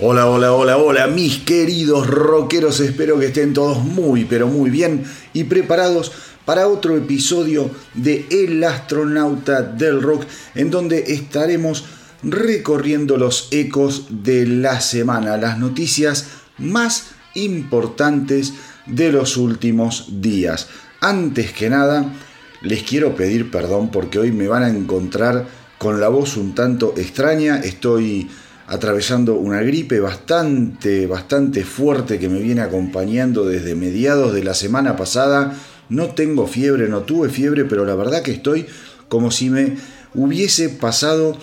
Hola, hola, hola, hola, mis queridos rockeros, espero que estén todos muy, pero muy bien y preparados para otro episodio de El astronauta del rock, en donde estaremos recorriendo los ecos de la semana, las noticias más importantes de los últimos días. Antes que nada, les quiero pedir perdón porque hoy me van a encontrar con la voz un tanto extraña, estoy atravesando una gripe bastante, bastante fuerte que me viene acompañando desde mediados de la semana pasada. No tengo fiebre, no tuve fiebre, pero la verdad que estoy como si me hubiese pasado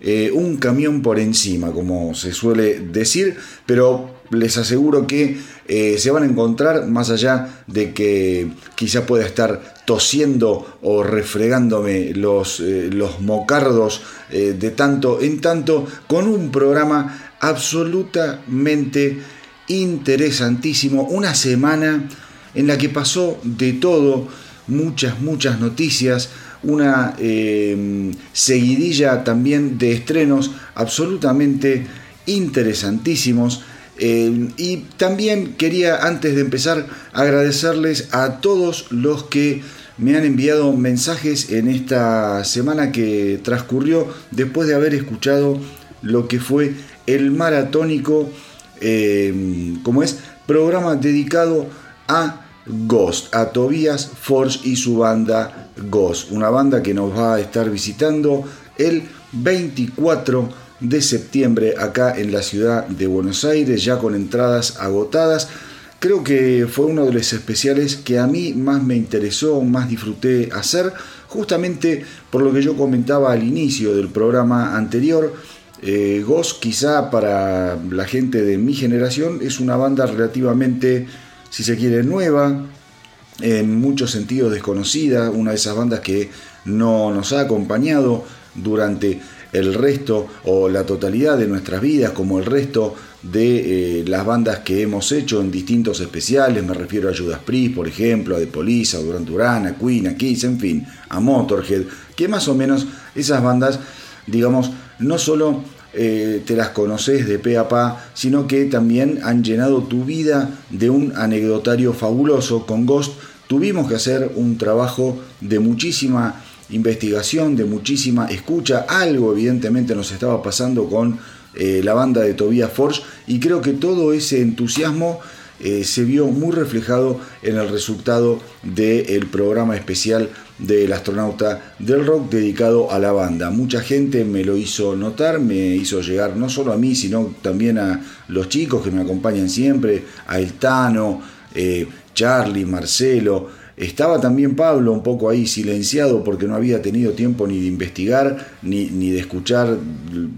eh, un camión por encima, como se suele decir, pero les aseguro que eh, se van a encontrar, más allá de que quizá pueda estar tosiendo o refregándome los, eh, los mocardos de tanto en tanto, con un programa absolutamente interesantísimo, una semana en la que pasó de todo, muchas, muchas noticias, una em, seguidilla también de estrenos absolutamente interesantísimos. Em, y también quería, antes de empezar, agradecerles a todos los que me han enviado mensajes en esta semana que transcurrió después de haber escuchado lo que fue el maratónico, em, como es, programa dedicado a Ghost, a Tobias Forge y su banda Ghost, una banda que nos va a estar visitando el 24 de septiembre acá en la ciudad de Buenos Aires, ya con entradas agotadas. Creo que fue uno de los especiales que a mí más me interesó, más disfruté hacer, justamente por lo que yo comentaba al inicio del programa anterior. Eh, Ghost quizá para la gente de mi generación es una banda relativamente si se quiere, nueva, en muchos sentidos desconocida, una de esas bandas que no nos ha acompañado durante el resto o la totalidad de nuestras vidas, como el resto de eh, las bandas que hemos hecho en distintos especiales, me refiero a Judas Priest, por ejemplo, a The Police, a Durant Duran, a Queen, a Kiss, en fin, a Motorhead, que más o menos esas bandas, digamos, no solo eh, te las conoces de pe a pa, sino que también han llenado tu vida de un anecdotario fabuloso. Con Ghost tuvimos que hacer un trabajo de muchísima investigación, de muchísima escucha. Algo evidentemente nos estaba pasando con eh, la banda de Tobias Forge y creo que todo ese entusiasmo eh, se vio muy reflejado en el resultado del programa especial del astronauta del rock dedicado a la banda. Mucha gente me lo hizo notar, me hizo llegar no solo a mí, sino también a los chicos que me acompañan siempre, a El Tano, eh, Charlie, Marcelo. Estaba también Pablo un poco ahí silenciado porque no había tenido tiempo ni de investigar ni, ni de escuchar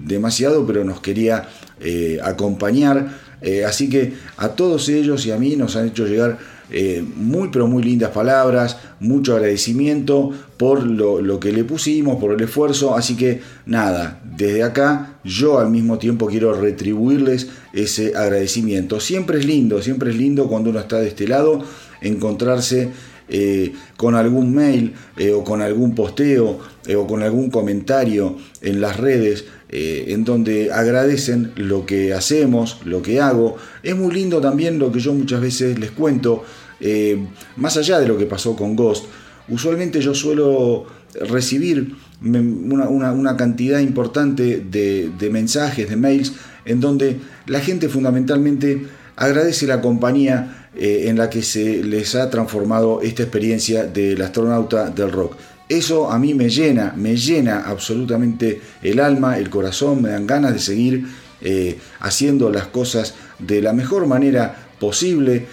demasiado, pero nos quería eh, acompañar eh, así que a todos ellos y a mí nos han hecho llegar eh, muy pero muy lindas palabras, mucho agradecimiento por lo, que le pusimos, por el esfuerzo. Así que nada, desde acá yo al mismo tiempo quiero retribuirles ese agradecimiento. Siempre es lindo, siempre es lindo cuando uno está de este lado encontrarse eh, con algún mail o con algún posteo o con algún comentario en las redes eh, en donde agradecen lo que hacemos, lo que hago. Es muy lindo también lo que yo muchas veces les cuento, eh, más allá de lo que pasó con Ghost. Usualmente yo suelo recibir una, cantidad importante de, mensajes, de mails, en donde la gente fundamentalmente agradece la compañía eh, en la que se les ha transformado esta experiencia del astronauta del rock. Eso a mí me llena, me llena absolutamente el alma, el corazón, me dan ganas de seguir eh, haciendo las cosas de la mejor manera posible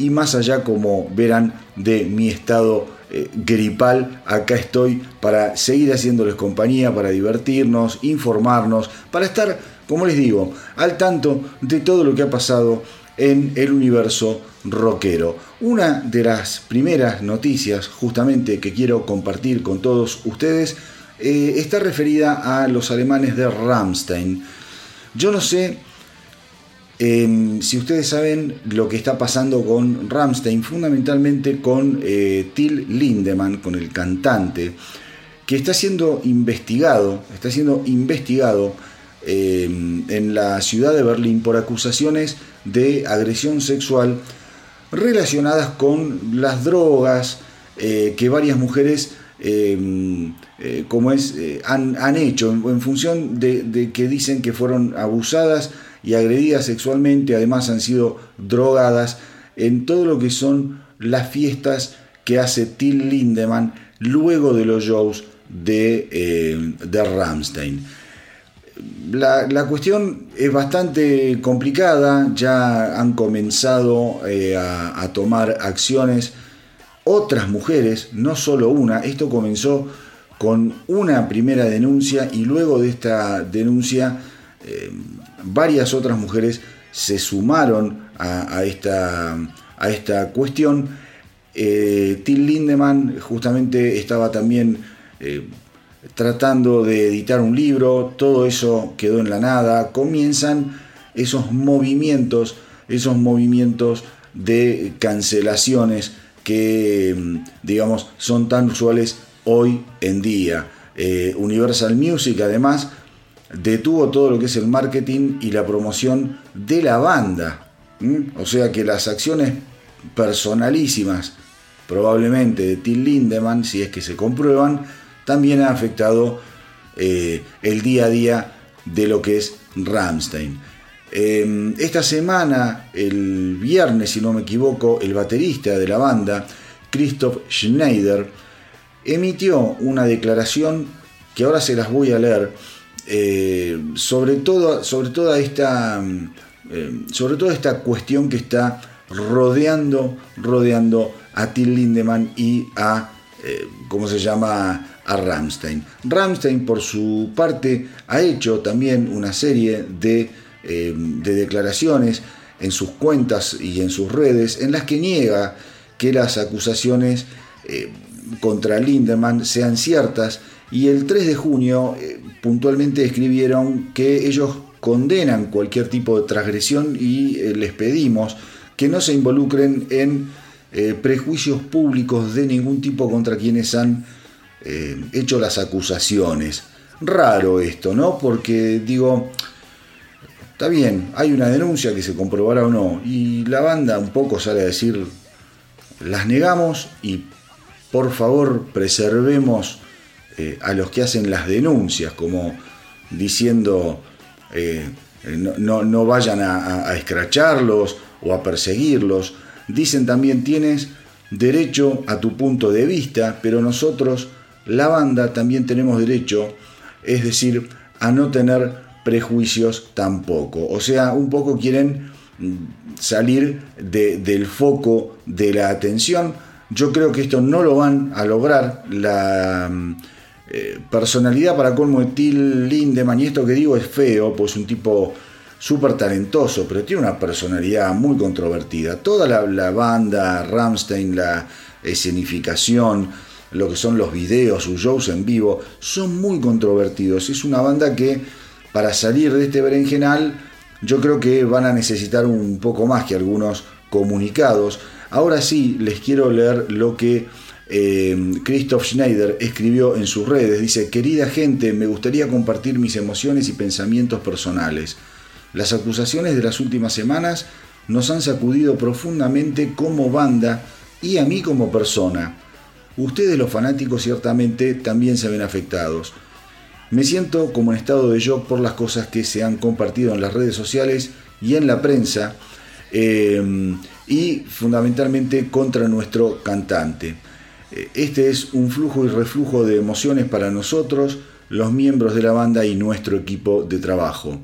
y más allá como verán de mi estado eh, gripal, acá estoy para seguir haciéndoles compañía, para divertirnos, informarnos, para estar, como les digo, al tanto de todo lo que ha pasado en el universo rockero. Una de las primeras noticias justamente que quiero compartir con todos ustedes eh, está referida a los alemanes de Rammstein. Yo no sé em, si ustedes saben lo que está pasando con Rammstein, fundamentalmente con eh, Till Lindemann, con el cantante, que está siendo investigado, está siendo investigado em, en la ciudad de Berlín por acusaciones de agresión sexual relacionadas con las drogas eh, que varias mujeres em, eh, como es, eh, han, hecho en, función de, que dicen que fueron abusadas y agredidas sexualmente, además han sido drogadas en todo lo que son las fiestas que hace Till Lindemann luego de los shows de, de Ramstein. La, cuestión es bastante complicada, ya han comenzado eh, a, tomar acciones otras mujeres, no solo una, esto comenzó con una primera denuncia y luego de esta denuncia eh, varias otras mujeres se sumaron a, esta, a esta, cuestión. Eh, Till Lindemann justamente estaba también tratando de editar un libro, todo eso quedó en la nada, comienzan esos movimientos, esos movimientos de cancelaciones que, mm, digamos, son tan usuales hoy en día. Eh, Universal Music además detuvo todo lo que es el marketing y la promoción de la banda. O sea que las acciones personalísimas, probablemente de Till Lindemann, si es que se comprueban, también ha afectado eh, el día a día de lo que es Ramstein. Em, esta semana, el viernes, si no me equivoco, el baterista de la banda, Christoph Schneider, emitió una declaración que ahora se las voy a leer eh, sobre, todo, sobre, toda esta, em, sobre toda esta cuestión que está rodeando, rodeando a Till Lindemann y a, eh, ¿cómo se llama?, a Rammstein. Rammstein, por su parte, ha hecho también una serie de, eh, declaraciones en sus cuentas y en sus redes en las que niega que las acusaciones eh, contra Lindemann sean ciertas y el 3 de junio eh, puntualmente escribieron que ellos condenan cualquier tipo de transgresión y les pedimos que no se involucren en prejuicios públicos de ningún tipo contra quienes han eh, hecho las acusaciones. Raro esto, ¿no? Porque digo, está bien, hay una denuncia que se comprobará o no, y la banda un poco sale a decir, las negamos y por favor preservemos eh, a los que hacen las denuncias, como diciendo, eh, no, no, vayan a, a escracharlos o a perseguirlos. Dicen también tienes derecho a tu punto de vista, pero nosotros la banda también tenemos derecho, es decir, a no tener prejuicios tampoco. O sea, un poco quieren mm, salir del foco de la atención. Yo creo que esto no lo van a lograr. La mm, eh, personalidad para colmo de Till Lindemann, y esto que digo es feo, pues un tipo súper talentoso, pero tiene una personalidad muy controvertida. Toda la, la banda, Ramstein, la escenificación, lo que son los videos, sus shows en vivo, son muy controvertidos. Es una banda que para salir de este berenjenal yo creo que van a necesitar un poco más que algunos comunicados. Ahora sí, les quiero leer lo que eh, Christoph Schneider escribió en sus redes. Dice, querida gente, me gustaría compartir mis emociones y pensamientos personales. Las acusaciones de las últimas semanas nos han sacudido profundamente como banda y a mí como persona. Ustedes los fanáticos ciertamente también se ven afectados. Me siento como en estado de shock por las cosas que se han compartido en las redes sociales y en la prensa eh, y fundamentalmente contra nuestro cantante. Eh, este es un flujo y reflujo de emociones para nosotros, los miembros de la banda y nuestro equipo de trabajo.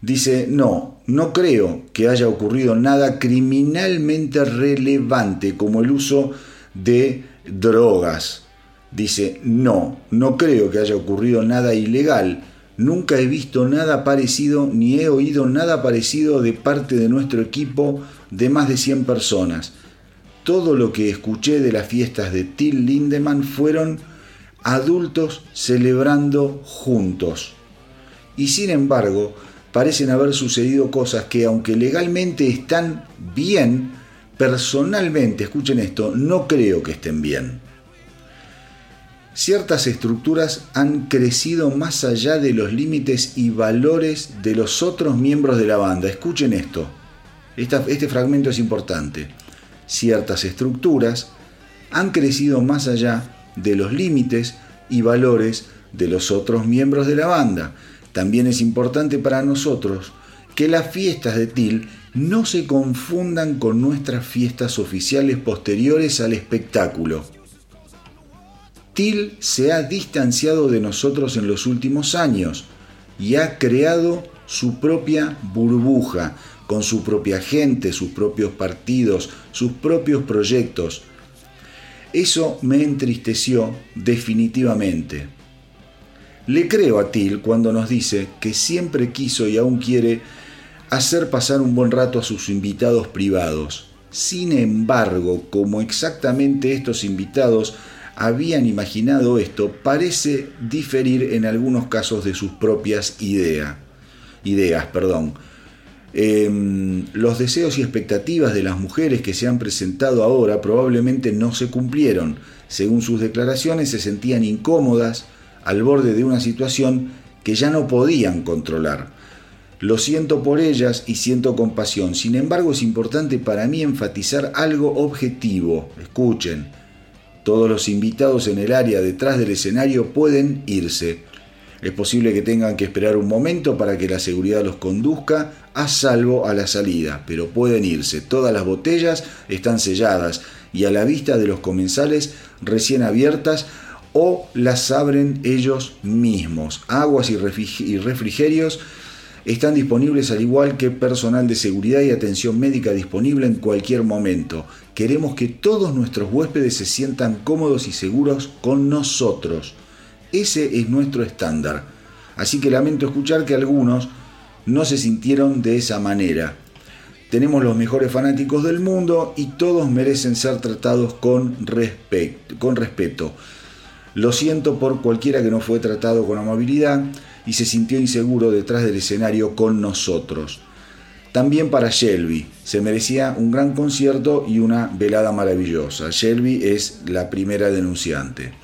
Dice, no, no creo que haya ocurrido nada criminalmente relevante como el uso de drogas. Dice, no, no creo que haya ocurrido nada ilegal. Nunca he visto nada parecido ni he oído nada parecido de parte de nuestro equipo de más de 100 personas. Todo lo que escuché de las fiestas de Till Lindemann fueron adultos celebrando juntos. Y sin embargo, parecen haber sucedido cosas que aunque legalmente están bien, personalmente, escuchen esto, no creo que estén bien. Ciertas estructuras han crecido más allá de los límites y valores de los otros miembros de la banda. Escuchen esto. este fragmento es importante. Ciertas estructuras han crecido más allá de los límites y valores de los otros miembros de la banda. También es importante para nosotros que las fiestas de TIL no se confundan con nuestras fiestas oficiales posteriores al espectáculo. TIL se ha distanciado de nosotros en los últimos años y ha creado su propia burbuja, con su propia gente, sus propios partidos, sus propios proyectos. Eso me entristeció definitivamente. Le creo a Till cuando nos dice que siempre quiso y aún quiere hacer pasar un buen rato a sus invitados privados. Sin embargo, como exactamente estos invitados habían imaginado esto, parece diferir en algunos casos de sus propias ideas. ideas. Perdón. Em, los deseos y expectativas de las mujeres que se han presentado ahora probablemente no se cumplieron. Según sus declaraciones, se sentían incómodas, al borde de una situación que ya no podían controlar. Lo siento por ellas y siento compasión. Sin embargo, es importante para mí enfatizar algo objetivo. Escuchen, todos los invitados en el área detrás del escenario pueden irse. Es posible que tengan que esperar un momento para que la seguridad los conduzca a salvo a la salida, pero pueden irse. Todas las botellas están selladas y a la vista de los comensales recién abiertas o las abren ellos mismos. Aguas y refrigerios están disponibles al igual que personal de seguridad y atención médica disponible en cualquier momento. Queremos que todos nuestros huéspedes se sientan cómodos y seguros con nosotros. Ese es nuestro estándar. Así que lamento escuchar que algunos no se sintieron de esa manera. Tenemos los mejores fanáticos del mundo y todos merecen ser tratados con, con respeto. Lo siento por cualquiera que no fue tratado con amabilidad y se sintió inseguro detrás del escenario con nosotros. También para Shelby, se merecía un gran concierto y una velada maravillosa. Shelby es la primera denunciante.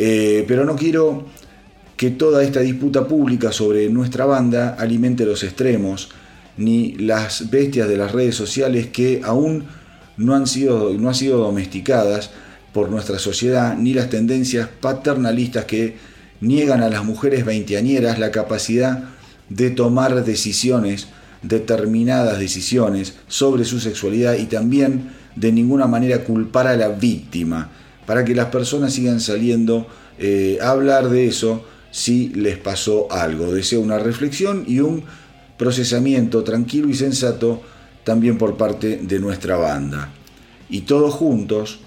Eh, pero no quiero que toda esta disputa pública sobre nuestra banda alimente los extremos, ni las bestias de las redes sociales que aún no han sido, no han sido domesticadas por nuestra sociedad, ni las tendencias paternalistas que niegan a las mujeres veinteañeras la capacidad de tomar decisiones, determinadas decisiones sobre su sexualidad y también de ninguna manera culpar a la víctima, para que las personas sigan saliendo eh, a hablar de eso si les pasó algo. Deseo una reflexión y un procesamiento tranquilo y sensato también por parte de nuestra banda. Y todos juntos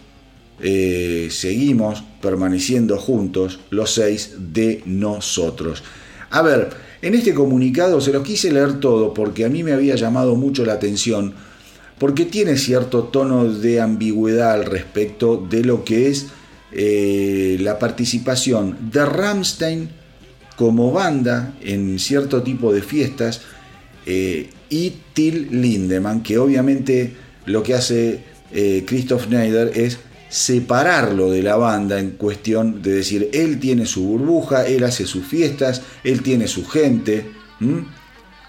eh, seguimos permaneciendo juntos los seis de nosotros. A ver, en este comunicado se los quise leer todo porque a mí me había llamado mucho la atención, porque tiene cierto tono de ambigüedad al respecto de lo que es eh, la participación de Rammstein como banda en cierto tipo de fiestas eh, y Till Lindemann, que obviamente lo que hace Christoph Schneider es separarlo de la banda en cuestión de decir, él tiene su burbuja, él hace sus fiestas, él tiene su gente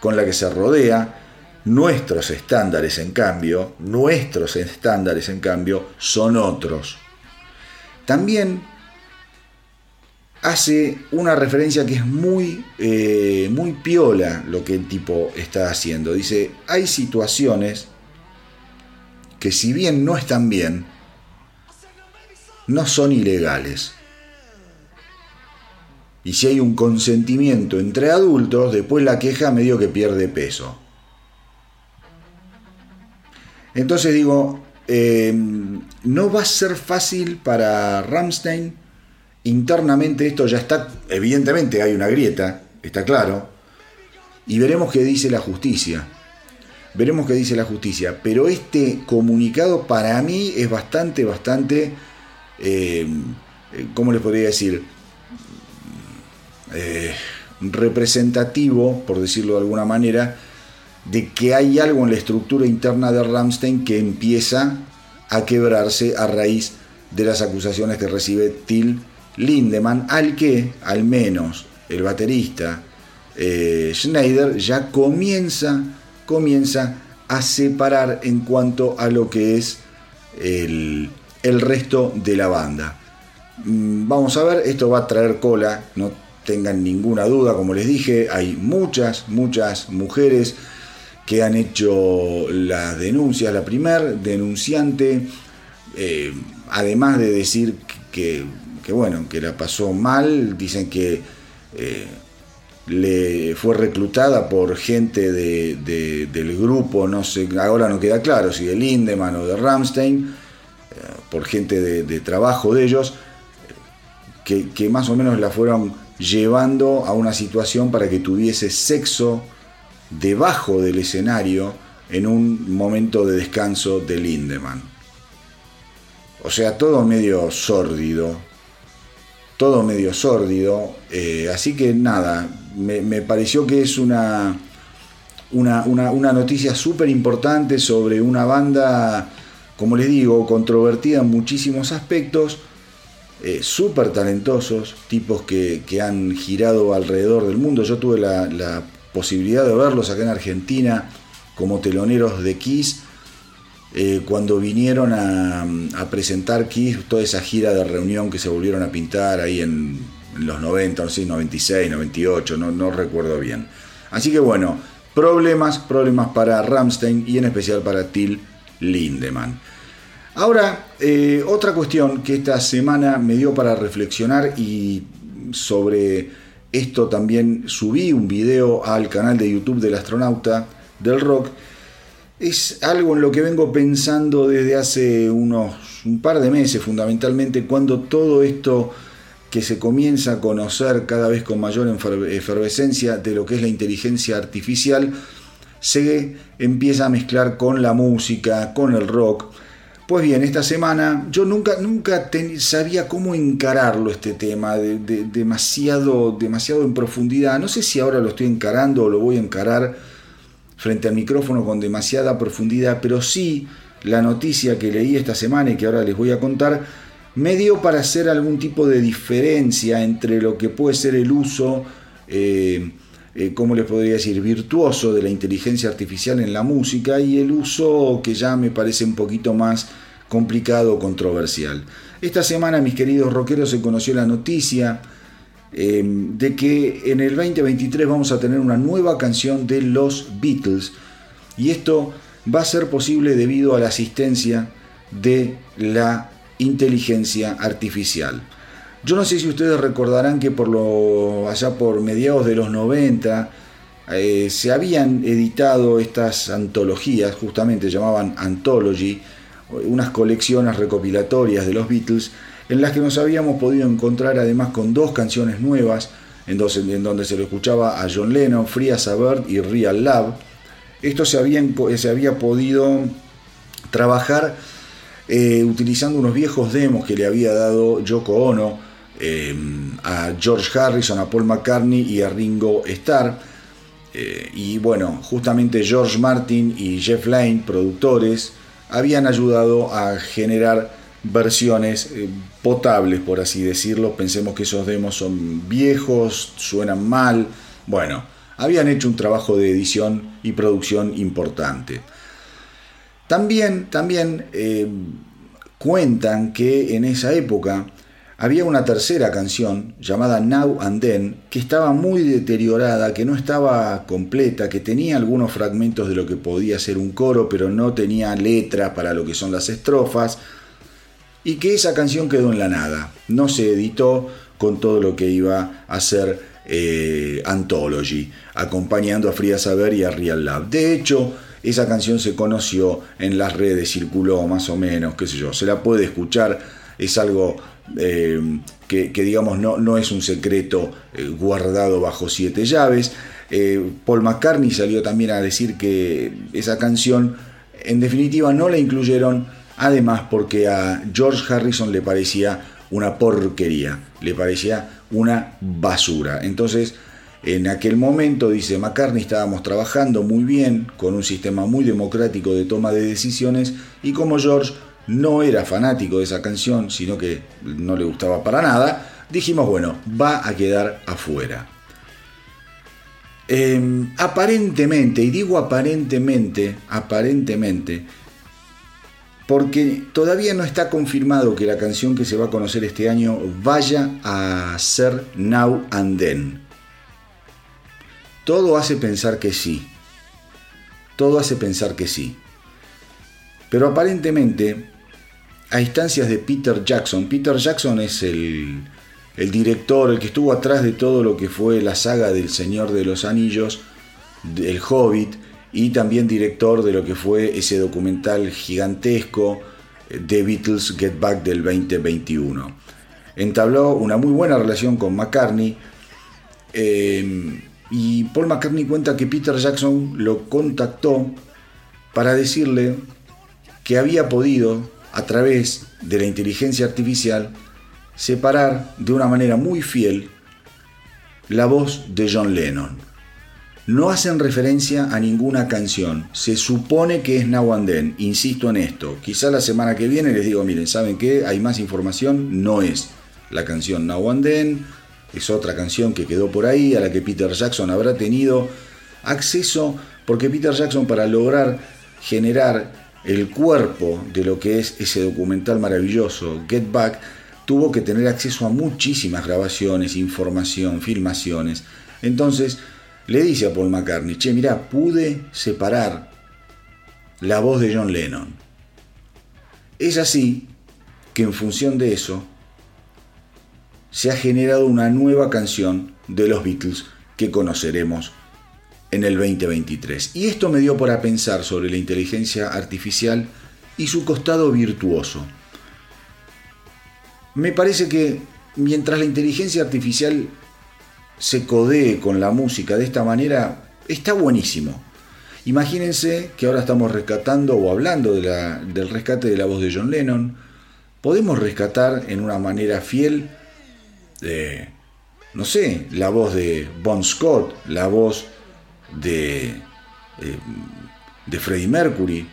con la que se rodea. Nuestros estándares, en cambio, nuestros estándares, en cambio, son otros. También hace una referencia que es muy, eh, muy piola lo que el tipo está haciendo. Dice, hay situaciones que si bien no están bien, no son ilegales. Y si hay un consentimiento entre adultos, después la queja medio que pierde peso. Entonces digo, em, no va a ser fácil para Ramstein. Internamente esto ya está, evidentemente hay una grieta, está claro. Y veremos qué dice la justicia. Veremos qué dice la justicia. Pero este comunicado para mí es bastante, bastante, em, ¿cómo les podría decir? Eh, representativo, por decirlo de alguna manera, de que hay algo en la estructura interna de Ramstein que empieza a quebrarse a raíz de las acusaciones que recibe Till Lindemann, al que al menos el baterista eh, Schneider ya comienza, comienza a separar en cuanto a lo que es el, el resto de la banda. Mm, vamos a ver, esto va a traer cola, no tengan ninguna duda, como les dije, hay muchas, muchas mujeres que han hecho las denuncias. La primer denunciante, eh, además de decir que, bueno, que la pasó mal, dicen que eh, le fue reclutada por gente del grupo, no sé, ahora no queda claro si de Lindemann o de Ramstein, eh, por gente de, trabajo de ellos, que, que más o menos la fueron llevando a una situación para que tuviese sexo debajo del escenario en un momento de descanso de Lindemann. O sea, todo medio sórdido, todo medio sórdido, eh, así que nada, me, pareció que es una, una, una noticia súper importante sobre una banda, como les digo, controvertida en muchísimos aspectos, eh, súper talentosos, tipos que, han girado alrededor del mundo. Yo tuve la, posibilidad de verlos acá en Argentina como teloneros de Kiss. Eh, cuando vinieron a, presentar Kiss, toda esa gira de reunión que se volvieron a pintar ahí en, los 90, no sé, 96, 98, no, no recuerdo bien. Así que bueno, problemas, problemas para Ramstein y en especial para Till Lindemann. Ahora, eh, otra cuestión que esta semana me dio para reflexionar y sobre esto también subí un video al canal de YouTube del astronauta del rock. Es algo en lo que vengo pensando desde hace unos un par de meses fundamentalmente cuando todo esto que se comienza a conocer cada vez con mayor efervescencia de lo que es la inteligencia artificial se empieza a mezclar con la música, con el rock pues bien, esta semana yo nunca, nunca sabía cómo encararlo este tema, de, demasiado, demasiado en profundidad. No sé si ahora lo estoy encarando o lo voy a encarar frente al micrófono con demasiada profundidad, pero sí la noticia que leí esta semana y que ahora les voy a contar me dio para hacer algún tipo de diferencia entre lo que puede ser el uso, eh, eh, ¿cómo les podría decir?, virtuoso de la inteligencia artificial en la música y el uso que ya me parece un poquito más complicado o controversial. Esta semana, mis queridos rockeros, se conoció la noticia em, de que en el 2023 vamos a tener una nueva canción de los Beatles y esto va a ser posible debido a la asistencia de la inteligencia artificial. Yo no sé si ustedes recordarán que por lo allá por mediados de los 90 eh, se habían editado estas antologías, justamente llamaban Anthology, unas colecciones recopilatorias de los Beatles en las que nos habíamos podido encontrar además con dos canciones nuevas en, donde se lo escuchaba a John Lennon, Free as a Bird y Real Love. Esto se, había podido trabajar eh, utilizando unos viejos demos que le había dado Yoko Ono eh, a George Harrison, a Paul McCartney y a Ringo Starr. Eh, y bueno, justamente George Martin y Jeff Lane, productores, habían ayudado a generar versiones eh, potables, por así decirlo. Pensemos que esos demos son viejos, suenan mal. Bueno, habían hecho un trabajo de edición y producción importante. También, también eh, cuentan que en esa época había una tercera canción llamada Now and Then que estaba muy deteriorada, que no estaba completa, que tenía algunos fragmentos de lo que podía ser un coro, pero no tenía letra para lo que son las estrofas, y que esa canción quedó en la nada. No se editó con todo lo que iba a ser eh, Anthology, acompañando a Frida Saber y a Real Love. De hecho, esa canción se conoció en las redes, circuló más o menos, qué sé yo, se la puede escuchar, es algo eh, que, digamos no, no, es un secreto eh, guardado bajo siete llaves. Paul McCartney salió también a decir que esa canción en definitiva no la incluyeron, además porque a George Harrison le parecía una porquería, le parecía una basura. Entonces, en aquel momento, dice McCartney, estábamos trabajando muy bien, con un sistema muy democrático de toma de decisiones, y como George no era fanático de esa canción, sino que no le gustaba para nada, dijimos, bueno, va a quedar afuera. Em, aparentemente, y digo aparentemente, aparentemente, porque todavía no está confirmado que la canción que se va a conocer este año vaya a ser Now and Then. Todo hace pensar que sí. Todo hace pensar que sí. Pero aparentemente, a instancias de Peter Jackson, Peter Jackson es el, director, el que estuvo atrás de todo lo que fue la saga del Señor de los Anillos, del Hobbit, y también director de lo que fue ese documental gigantesco eh, The Beatles Get Back del 2021. Entabló una muy buena relación con McCartney eh, y Paul McCartney cuenta que Peter Jackson lo contactó para decirle que había podido, a través de la inteligencia artificial, separar de una manera muy fiel la voz de John Lennon no hacen referencia a ninguna canción. Se supone que es Now and Then. Insisto en esto. Quizá la semana que viene les digo, miren, ¿saben qué? Hay más información. No es la canción Now and Then. Es otra canción que quedó por ahí, a la que Peter Jackson habrá tenido acceso, porque Peter Jackson para lograr generar el cuerpo de lo que es ese documental maravilloso, Get Back, tuvo que tener acceso a muchísimas grabaciones, información, filmaciones. Entonces, le dice a Paul McCartney, che, mira, pude separar la voz de John Lennon. Es así que en función de eso se ha generado una nueva canción de los Beatles que conoceremos en el 2023. Y esto me dio para pensar sobre la inteligencia artificial y su costado virtuoso. Me parece que mientras la inteligencia artificial se codee con la música de esta manera, está buenísimo. Imagínense que ahora estamos rescatando o hablando del rescate de la voz de John Lennon. Podemos rescatar en una manera fiel, no sé, la voz de Bon Scott, la voz de, eh, de Freddie Mercury.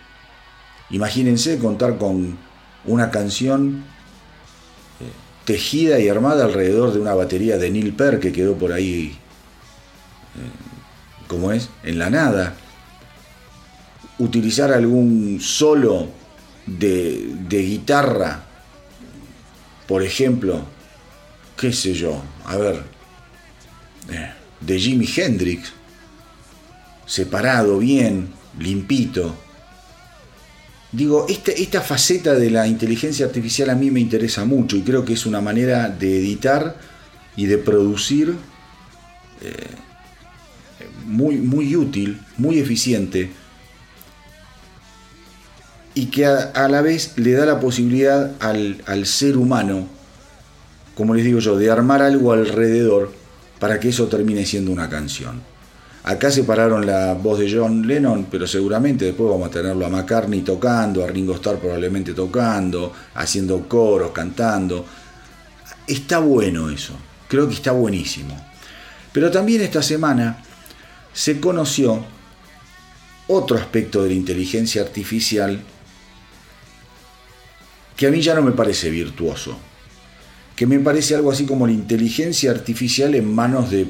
Imagínense contar con una canción tejida y armada alrededor de una batería de Neil Peart que quedó por ahí, eh, como es, en la nada. Utilizar algún solo de, guitarra, por ejemplo, qué sé yo, a ver, eh, de Jimi Hendrix, separado bien, limpito, Digo, esta, faceta de la inteligencia artificial a mí me interesa mucho y creo que es una manera de editar y de producir eh, muy, muy útil, muy eficiente y que a, la vez le da la posibilidad al, al ser humano, como les digo yo, de armar algo alrededor para que eso termine siendo una canción. Acá separaron la voz de John Lennon, pero seguramente después vamos a tenerlo a McCartney tocando, a Ringo Starr probablemente tocando, haciendo coros, cantando. Está bueno eso, creo que está buenísimo. Pero también esta semana se conoció otro aspecto de la inteligencia artificial que a mí ya no me parece virtuoso, que me parece algo así como la inteligencia artificial en manos de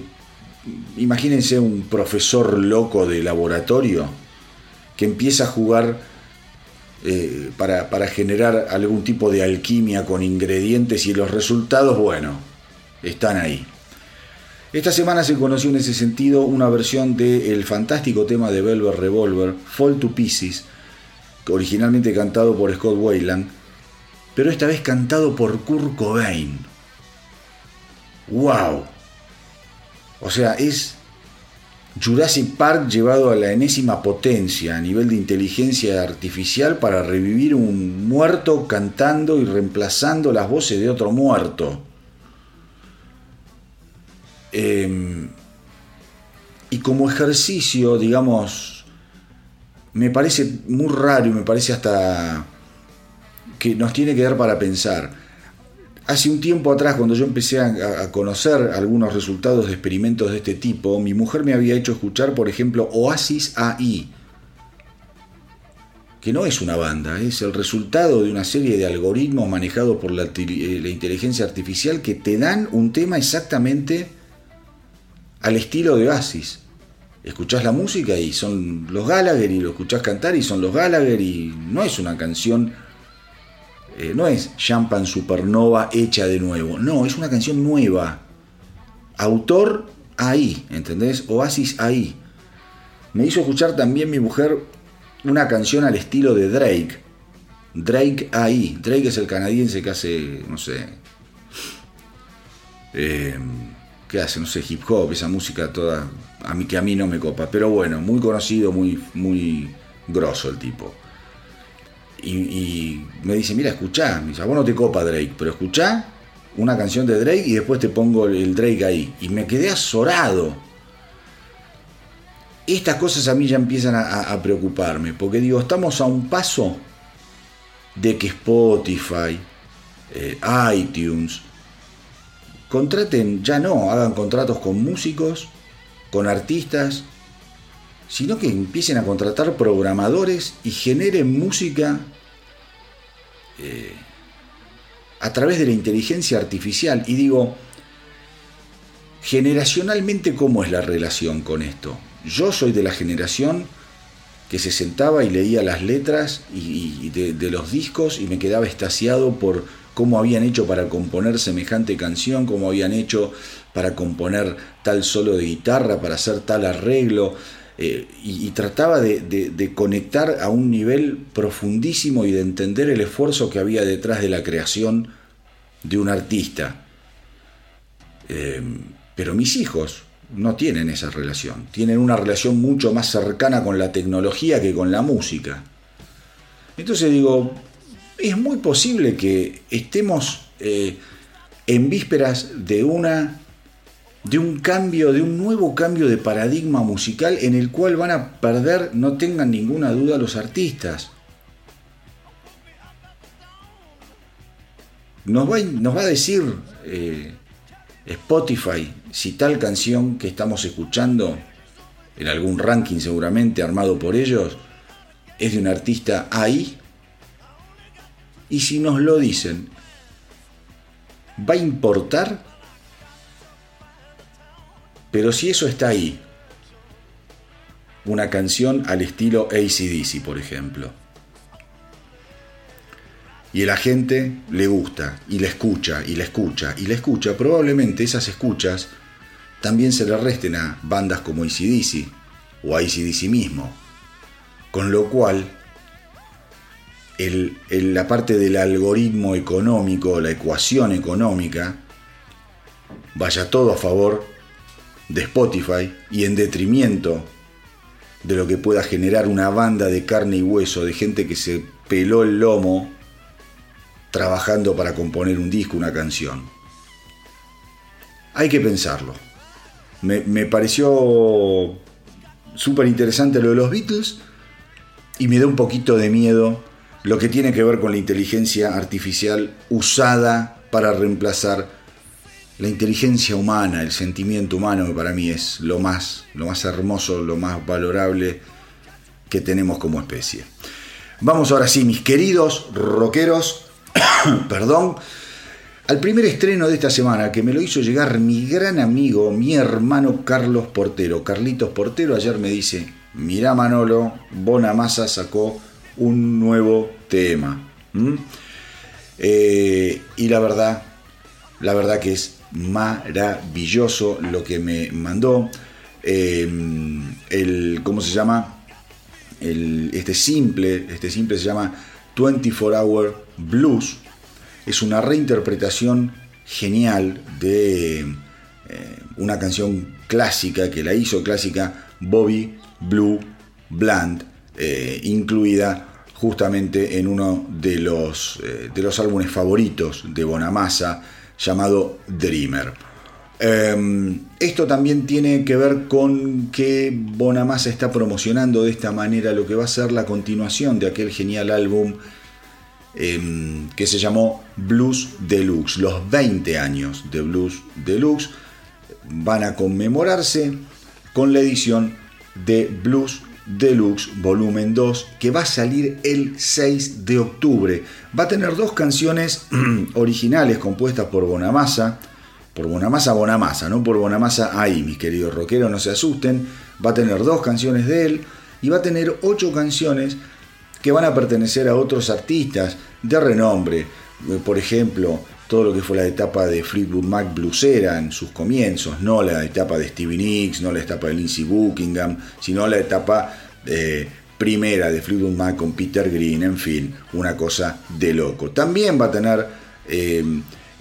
imagínense un profesor loco de laboratorio que empieza a jugar eh, para, para, generar algún tipo de alquimia con ingredientes y los resultados, bueno, están ahí. Esta semana se conoció en ese sentido una versión del fantástico tema de Velvet Revolver, Fall to Pieces, originalmente cantado por Scott Weiland, pero esta vez cantado por Kurt Cobain. ¡Wow! O sea, es Jurassic Park llevado a la enésima potencia a nivel de inteligencia artificial para revivir un muerto cantando y reemplazando las voces de otro muerto. Em, y como ejercicio, digamos, me parece muy raro y me parece hasta que nos tiene que dar para pensar. Hace un tiempo atrás, cuando yo empecé a, conocer algunos resultados de experimentos de este tipo, mi mujer me había hecho escuchar, por ejemplo, Oasis AI, que no es una banda, es el resultado de una serie de algoritmos manejados por la, eh, la inteligencia artificial que te dan un tema exactamente al estilo de Oasis. Escuchás la música y son los Gallagher y lo escuchás cantar y son los Gallagher y no es una canción, eh, no es Champagne Supernova hecha de nuevo, no, es una canción nueva. Autor ahí, ¿entendés? Oasis ahí. Me hizo escuchar también mi mujer una canción al estilo de Drake. Drake ahí. Drake es el canadiense que hace, no sé. Eh, que hace, no sé, hip hop, esa música toda, a mí que a mí no me copa, pero bueno, muy conocido, muy, muy grosso el tipo. Y, me dice, mira, escuchá, me dice, vos no te copa Drake, pero escuchá una canción de Drake y después te pongo el Drake ahí. Y me quedé azorado. Estas cosas a mí ya empiezan a, preocuparme, porque digo, estamos a un paso de que Spotify, eh, iTunes, contraten, ya no, hagan contratos con músicos, con artistas, sino que empiecen a contratar programadores y generen música eh, a través de la inteligencia artificial. Y digo, generacionalmente, ¿cómo es la relación con esto? Yo soy de la generación que se sentaba y leía las letras y, de, los discos y me quedaba estasiado por cómo habían hecho para componer semejante canción, cómo habían hecho para componer tal solo de guitarra, para hacer tal arreglo, eh, y, trataba de, conectar a un nivel profundísimo y de entender el esfuerzo que había detrás de la creación de un artista. Eh, pero mis hijos no tienen esa relación, tienen una relación mucho más cercana con la tecnología que con la música. Entonces digo, es muy posible que estemos eh, en vísperas de una de un cambio, de un nuevo cambio de paradigma musical en el cual van a perder, no tengan ninguna duda, los artistas. Nos va, a decir eh, Spotify si tal canción que estamos escuchando, en algún ranking seguramente armado por ellos, es de un artista ahí y si nos lo dicen, ¿va a importar? Pero si eso está ahí, una canción al estilo ACDC, por ejemplo, y el agente le gusta, y la escucha, y la escucha, y la escucha, probablemente esas escuchas también se le resten a bandas como ACDC o ACDC mismo. Con lo cual, la parte del algoritmo económico, la ecuación económica, vaya todo a favor de Spotify y en detrimento de lo que pueda generar una banda de carne y hueso, de gente que se peló el lomo trabajando para componer un disco, una canción. Hay que pensarlo. Me, me pareció súper interesante lo de los Beatles y me da un poquito de miedo lo que tiene que ver con la inteligencia artificial usada para reemplazar la inteligencia humana, el sentimiento humano, que para mí es lo más, lo más hermoso, lo más valorable que tenemos como especie. Vamos ahora sí, mis queridos rockeros, perdón, al primer estreno de esta semana que me lo hizo llegar mi gran amigo, mi hermano Carlos Portero. Carlitos Portero ayer me dice, mira Manolo, Bonamassa sacó un nuevo tema. Eh, y la verdad, la verdad que es maravilloso lo que me mandó. Em, el, ¿cómo se llama? El, este simple, este simple se llama 24 Hour Blues. Es una reinterpretación genial de eh, una canción clásica que la hizo clásica Bobby Blue Bland, eh, incluida justamente en uno de los, eh, de los álbumes favoritos de Bonamassa llamado Dreamer. Em, esto también tiene que ver con que Bonamassa está promocionando de esta manera lo que va a ser la continuación de aquel genial álbum em, que se llamó Blues Deluxe. Los 20 años de Blues Deluxe van a conmemorarse con la edición de Blues Deluxe Volumen 2 que va a salir el 6 de octubre. Va a tener dos canciones originales compuestas por Bonamassa por Bonamassa Bonamassa, no por Bonamassa ahí, mis queridos rockeros, no se asusten. Va a tener dos canciones de él y va a tener ocho canciones que van a pertenecer a otros artistas de renombre. Eh, por ejemplo, todo lo que fue la etapa de Fleetwood Mac bluesera en sus comienzos, no la etapa de Stevie Nicks, no la etapa de Lindsey Buckingham, sino la etapa eh, primera de Fleetwood Mac con Peter Green, en fin, una cosa de loco. También va a tener eh,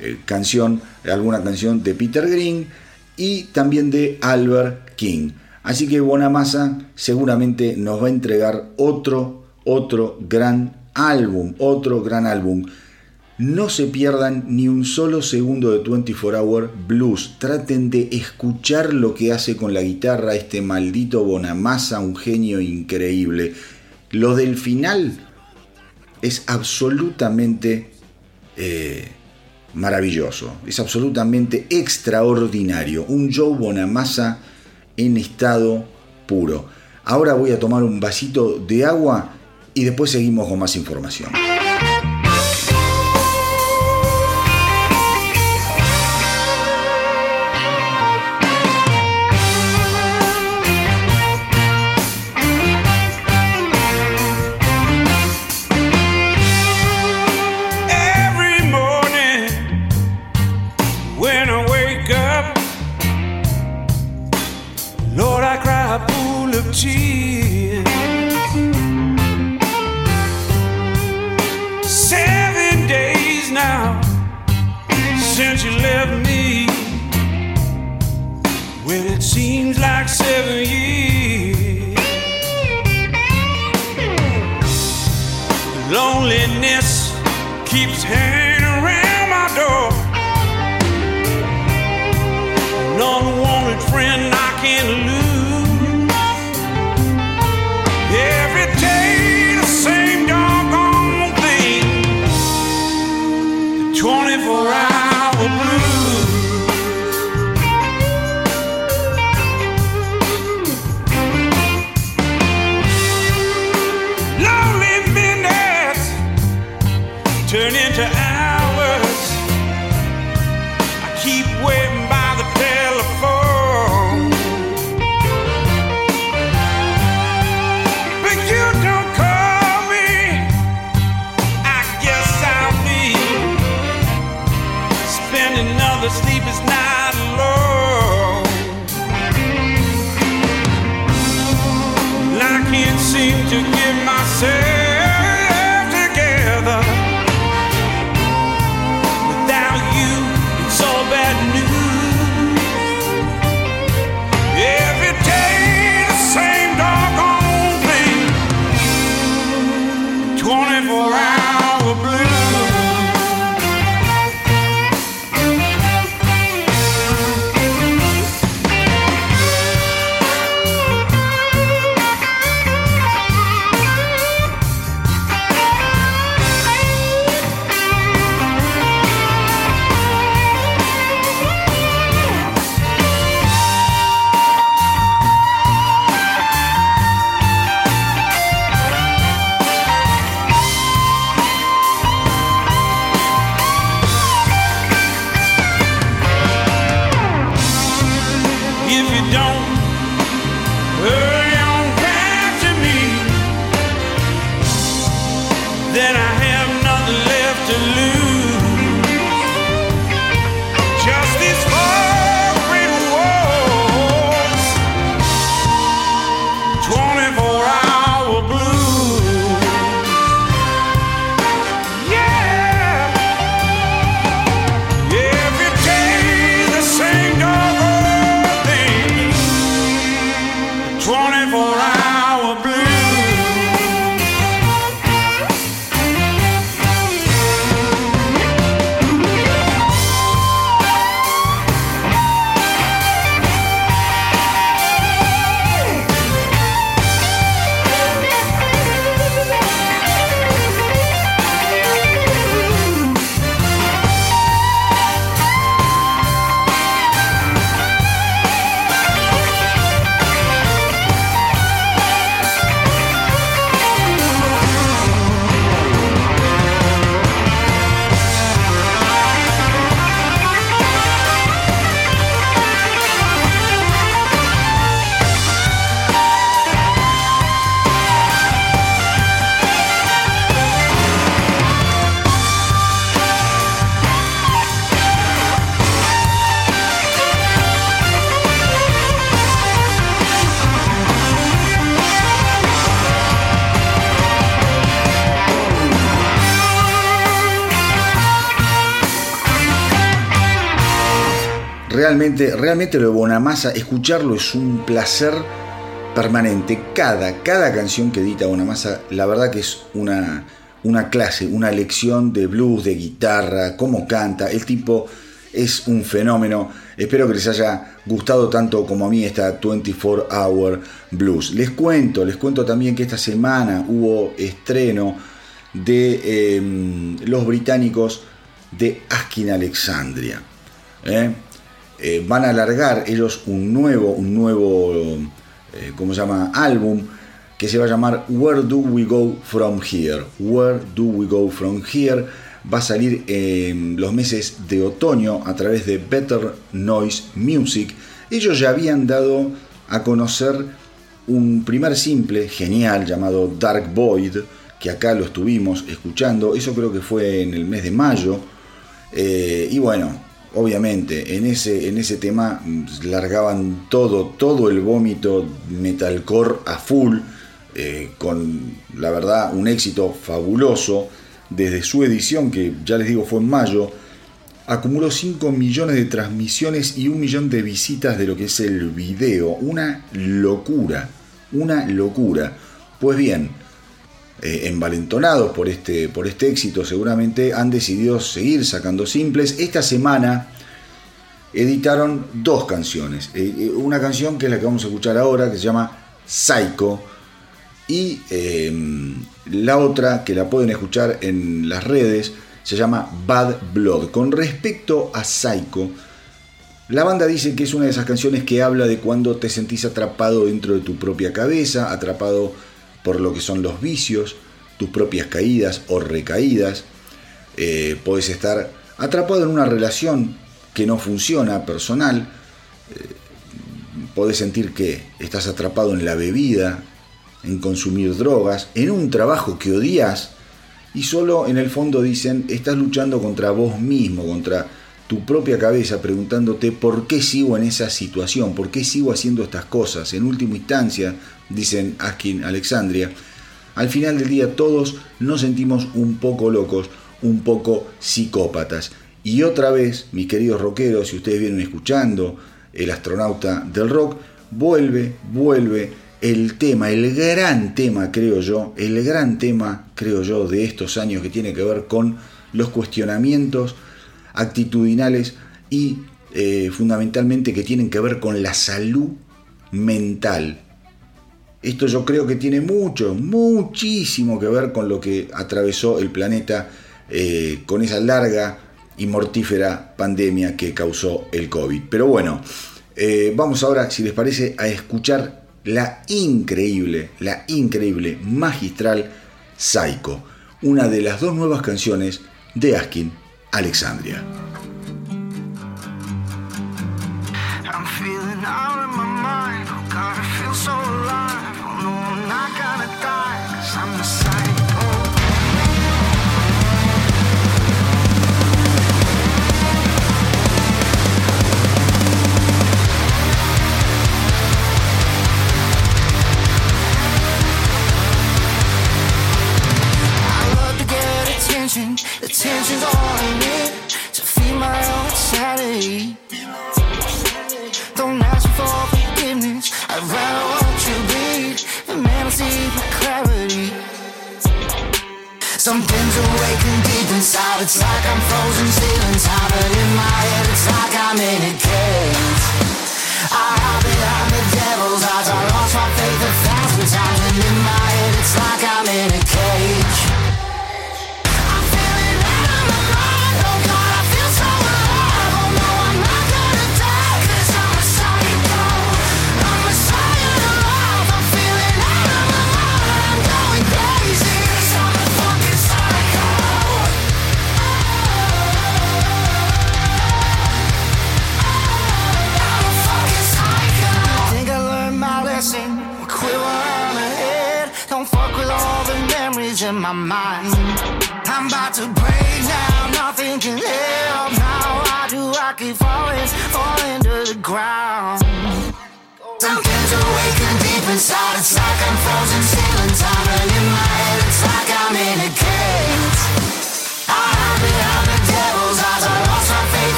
eh, canción, alguna canción de Peter Green y también de Albert King. Así que Bonamassa seguramente nos va a entregar otro, otro gran álbum, otro gran álbum. No se pierdan ni un solo segundo de 24 Hour Blues. Traten de escuchar lo que hace con la guitarra este maldito Bonamassa, un genio increíble. Lo del final es absolutamente eh, maravilloso, es absolutamente extraordinario, un Joe Bonamassa en estado puro. Ahora voy a tomar un vasito de agua y después seguimos con más información. Realmente, realmente lo de Bonamassa, escucharlo es un placer permanente. Cada, cada canción que edita Bonamassa, la verdad que es una, una clase, una lección de blues, de guitarra, cómo canta. El tipo es un fenómeno. Espero que les haya gustado tanto como a mí esta 24 Hour Blues. Les cuento, les cuento también que esta semana hubo estreno de em, los británicos de Askin Alexandria. ¿eh? Eh, van a alargar ellos un nuevo, un nuevo, eh, ¿cómo se llama? Álbum que se va a llamar Where Do We Go From Here. Where Do We Go From Here va a salir en los meses de otoño a través de Better Noise Music. Ellos ya habían dado a conocer un primer simple genial llamado Dark Void, que acá lo estuvimos escuchando, eso creo que fue en el mes de mayo, eh, y bueno, obviamente en ese, en ese tema mm, largaban todo, todo el vómito metalcore a full, eh, con la verdad un éxito fabuloso desde su edición, que ya les digo fue en mayo, acumuló 5 millones de transmisiones y un millón de visitas de lo que es el video. Una locura, una locura. Pues bien, eh, envalentonados por este, por este éxito, seguramente han decidido seguir sacando simples. Esta semana editaron dos canciones. Eh, eh, una canción que es la que vamos a escuchar ahora, que se llama Psycho y em, la otra, que la pueden escuchar en las redes, se llama Bad Blood. Con respecto a Psycho, la banda dice que es una de esas canciones que habla de cuando te sentís atrapado dentro de tu propia cabeza, atrapado por lo que son los vicios, tus propias caídas o recaídas. Eh, puedes estar atrapado en una relación que no funciona, personal. Eh, puedes sentir que estás atrapado en la bebida, en consumir drogas, en un trabajo que odias y solo en el fondo dicen, estás luchando contra vos mismo, contra tu propia cabeza, preguntándote por qué sigo en esa situación, por qué sigo haciendo estas cosas. En última instancia, dicen Askin Alexandria, al final del día todos nos sentimos un poco locos, un poco psicópatas. Y otra vez, mis queridos rockeros, si ustedes vienen escuchando, el astronauta del rock, vuelve, vuelve el tema, el gran tema, creo yo, el gran tema, creo yo, de estos años que tiene que ver con los cuestionamientos actitudinales y eh, fundamentalmente que tienen que ver con la salud mental. Esto yo creo que tiene mucho, muchísimo que ver con lo que atravesó el planeta eh, con esa larga y mortífera pandemia que causó el COVID. Pero bueno, eh, vamos ahora, si les parece, a escuchar la increíble, la increíble, magistral Psycho, una de las dos nuevas canciones de Askin Alexandria. I'm feeling out of my mind. Oh, feel so alive. Oh, no, The tension's I need to feed my own sanity. Don't ask for forgiveness. I'd rather watch you bleed than man I see for clarity. Something's awakened deep inside. It's like I'm frozen ceilings high, but in my head it's like I'm in a cage. I hide behind the devil's eyes. In my mind. I'm about to break now, nothing can help now. Why do I keep falling, falling to the ground? Something's awakened deep inside. It's like I'm frozen, ceiling time, and in my head, it's like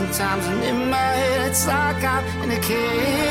thousand times, and in my head it's like I'm in a cage.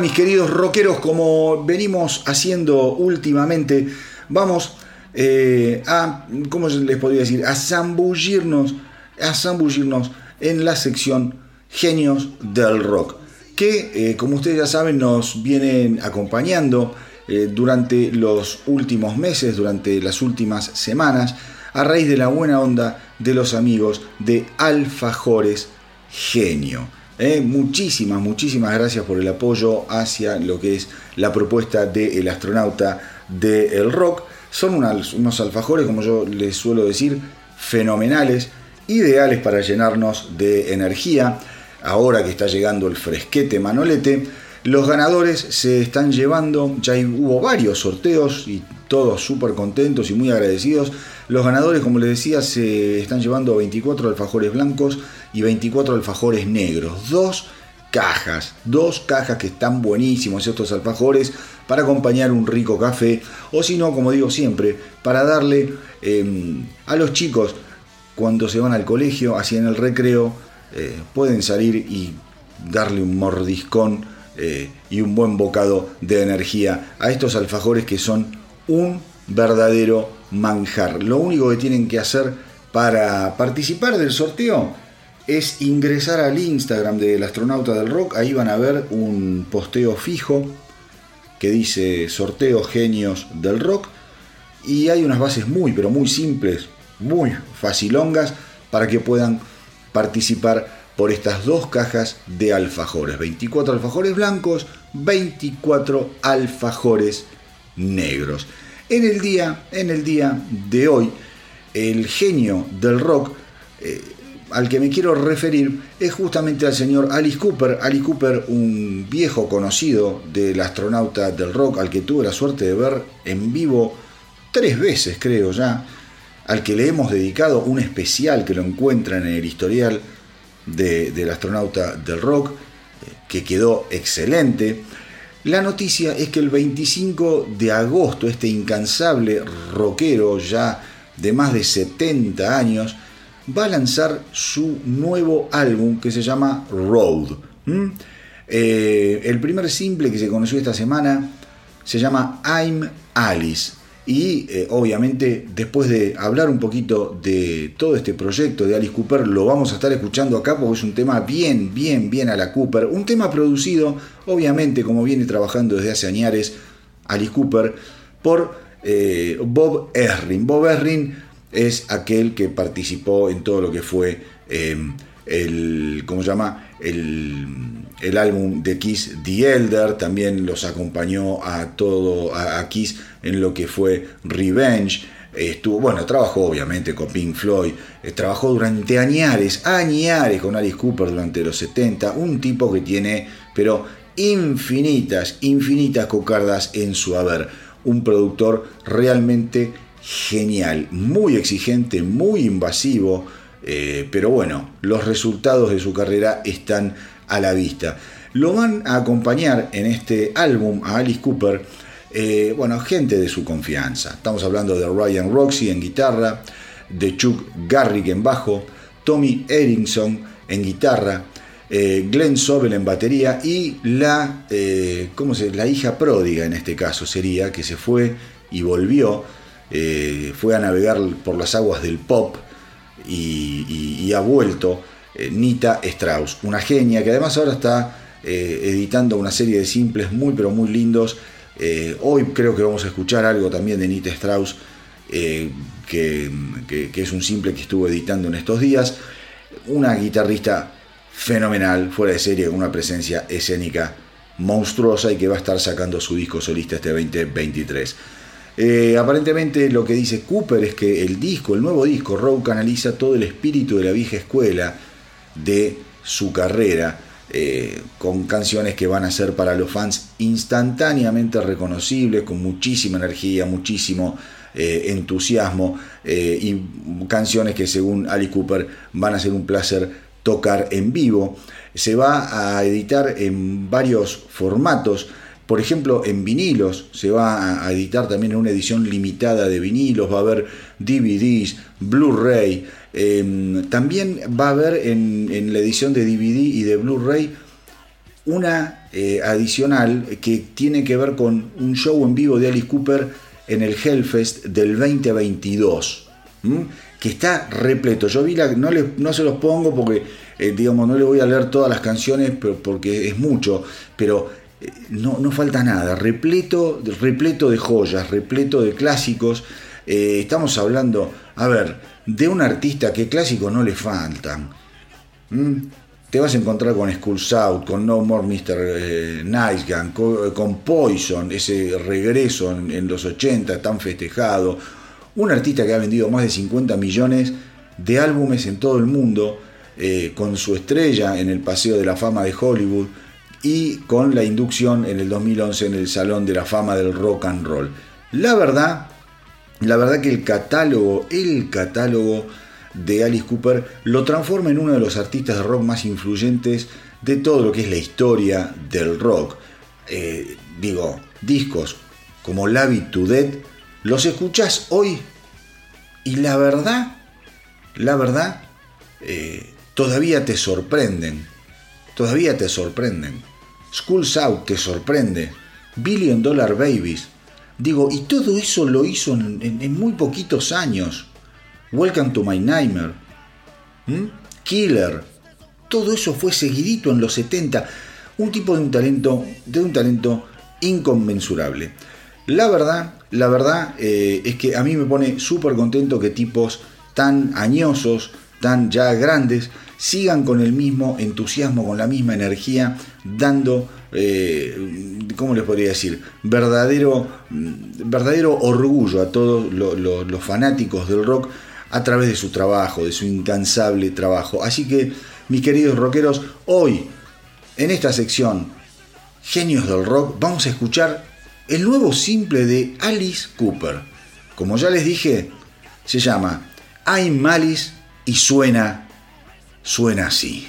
Mis queridos rockeros, como venimos haciendo últimamente, vamos eh, a, ¿cómo les podría decir? A zambullirnos, a en la sección Genios del Rock, que, eh, como ustedes ya saben, nos vienen acompañando eh, durante los últimos meses, durante las últimas semanas, a raíz de la buena onda de los amigos de Alfajores Genio. Eh, muchísimas, muchísimas gracias por el apoyo hacia lo que es la propuesta del astronauta del rock. Son unos alfajores, como yo les suelo decir, fenomenales, ideales para llenarnos de energía. Ahora que está llegando el fresquete manolete, los ganadores se están llevando, ya hubo varios sorteos y todos súper contentos y muy agradecidos. Los ganadores, como les decía, se están llevando 24 alfajores blancos y 24 alfajores negros. Dos cajas, dos cajas que están buenísimos estos alfajores para acompañar un rico café o si no, como digo siempre, para darle em, a los chicos cuando se van al colegio, así en el recreo, eh, pueden salir y darle un mordiscón eh, y un buen bocado de energía a estos alfajores que son un verdadero manjar. Lo único que tienen que hacer para participar del sorteo es ingresar al Instagram del astronauta del rock. Ahí van a ver un posteo fijo que dice sorteo genios del rock. Y hay unas bases muy, pero muy simples, muy facilongas para que puedan participar por estas dos cajas de alfajores. 24 alfajores blancos, 24 alfajores negros. En el día, en el día de hoy, el genio del rock eh, al que me quiero referir es justamente al señor Alice Cooper. Alice Cooper, un viejo conocido del astronauta del rock, al que tuve la suerte de ver en vivo tres veces, creo ya, al que le hemos dedicado un especial que lo encuentran en el historial del astronauta del rock, que quedó excelente. La noticia es que el 25 de agosto, este incansable rockero ya de más de 70 años, va a lanzar su nuevo álbum que se llama Road. Eh, el primer simple que se conoció esta semana se llama I'm Alice. Y eh, obviamente después de hablar un poquito de todo este proyecto de Alice Cooper, lo vamos a estar escuchando acá porque es un tema bien, bien, bien a la Cooper. Un tema producido, obviamente, como viene trabajando desde hace años Alice Cooper, por eh, Bob Erring. Bob Erring es aquel que participó en todo lo que fue em, el, ¿cómo llama? El, el, álbum de Kiss, The Elder, también los acompañó a todo, a, Kiss en lo que fue Revenge. Estuvo, bueno, trabajó obviamente con Pink Floyd, eh, trabajó durante añares, añares con Alice Cooper durante los 70, un tipo que tiene, pero infinitas, infinitas cocardas en su haber, un productor realmente genial, muy exigente, muy invasivo, eh, pero bueno, los resultados de su carrera están a la vista. lo van a acompañar en este álbum a Alice Cooper, eh, bueno, gente de su confianza. Estamos hablando de Ryan Roxy en guitarra, de Chuck Garrick en bajo, Tommy Erickson en guitarra, eh, Glenn Sobel en batería y la, ¿cómo se, la hija pródiga en este caso sería, que se fue y volvió, eh, fue a navegar por las aguas del pop y, ha vuelto Nita Strauss, una genia que además ahora está editando una serie de simples muy pero muy lindos. hoy creo que vamos a escuchar algo también de Nita Strauss. que, que, es un simple que estuvo editando en estos días. Una guitarrista fenomenal, fuera de serie, con una presencia escénica monstruosa y que va a estar sacando su disco solista este 2023. Eh, aparentemente lo que dice Cooper es que el disco, el nuevo disco, Rowe canaliza todo el espíritu de la vieja escuela de su carrera, eh, con canciones que van a ser para los fans instantáneamente reconocibles, con muchísima energía, muchísimo eh, entusiasmo, y canciones que según Ali Cooper van a ser un placer tocar en vivo. Se va a editar en varios formatos. Por ejemplo, en vinilos, se va a editar también en una edición limitada de vinilos, va a haber DVDs, Blu-ray, em, también va a haber en, la edición de DVD y de Blu-ray una eh, adicional que tiene que ver con un show en vivo de Alice Cooper en el Hellfest del 2022 que está repleto. Yo vi la, no, se los pongo porque, eh, digamos, no le voy a leer todas las canciones porque es mucho, pero no, no, falta nada, repleto, repleto de joyas, repleto de clásicos. Eh, estamos hablando, a ver, de un artista que clásicos no le faltan. Te vas a encontrar con Skull South, con No More Mr. Nice Gun, con, Poison, ese regreso en, los 80 tan festejado, un artista que ha vendido más de 50 millones de álbumes en todo el mundo, eh, con su estrella en el Paseo de la Fama de Hollywood y con la inducción en el 2011 en el Salón de la Fama del Rock and Roll. La verdad, la verdad que el catálogo, el catálogo de Alice Cooper lo transforma en uno de los artistas de rock más influyentes de todo lo que es la historia del rock. Eh, digo, discos como Love to Dead los escuchás hoy y la verdad, la verdad, eh, todavía te sorprenden. Todavía te sorprenden. Schools Out te sorprende. Billion Dollar Babies. Digo, y todo eso lo hizo en, muy poquitos años. Welcome to My Nightmare. ¿Mm? Killer. Todo eso fue seguidito en los 70. Un tipo de un talento, de un talento inconmensurable. La verdad, la verdad eh, es que a mí me pone súper contento que tipos tan añosos, tan ya grandes, sigan con el mismo entusiasmo, con la misma energía, dando, eh, ¿cómo les podría decir? Verdadero, mm, verdadero orgullo a todos los fanáticos del rock a través de su trabajo, de su incansable trabajo. Así que, mis queridos rockeros, hoy, en esta sección, Genios del Rock, vamos a escuchar el nuevo simple de Alice Cooper. Como ya les dije, se llama I'm Alice y suena, suena así.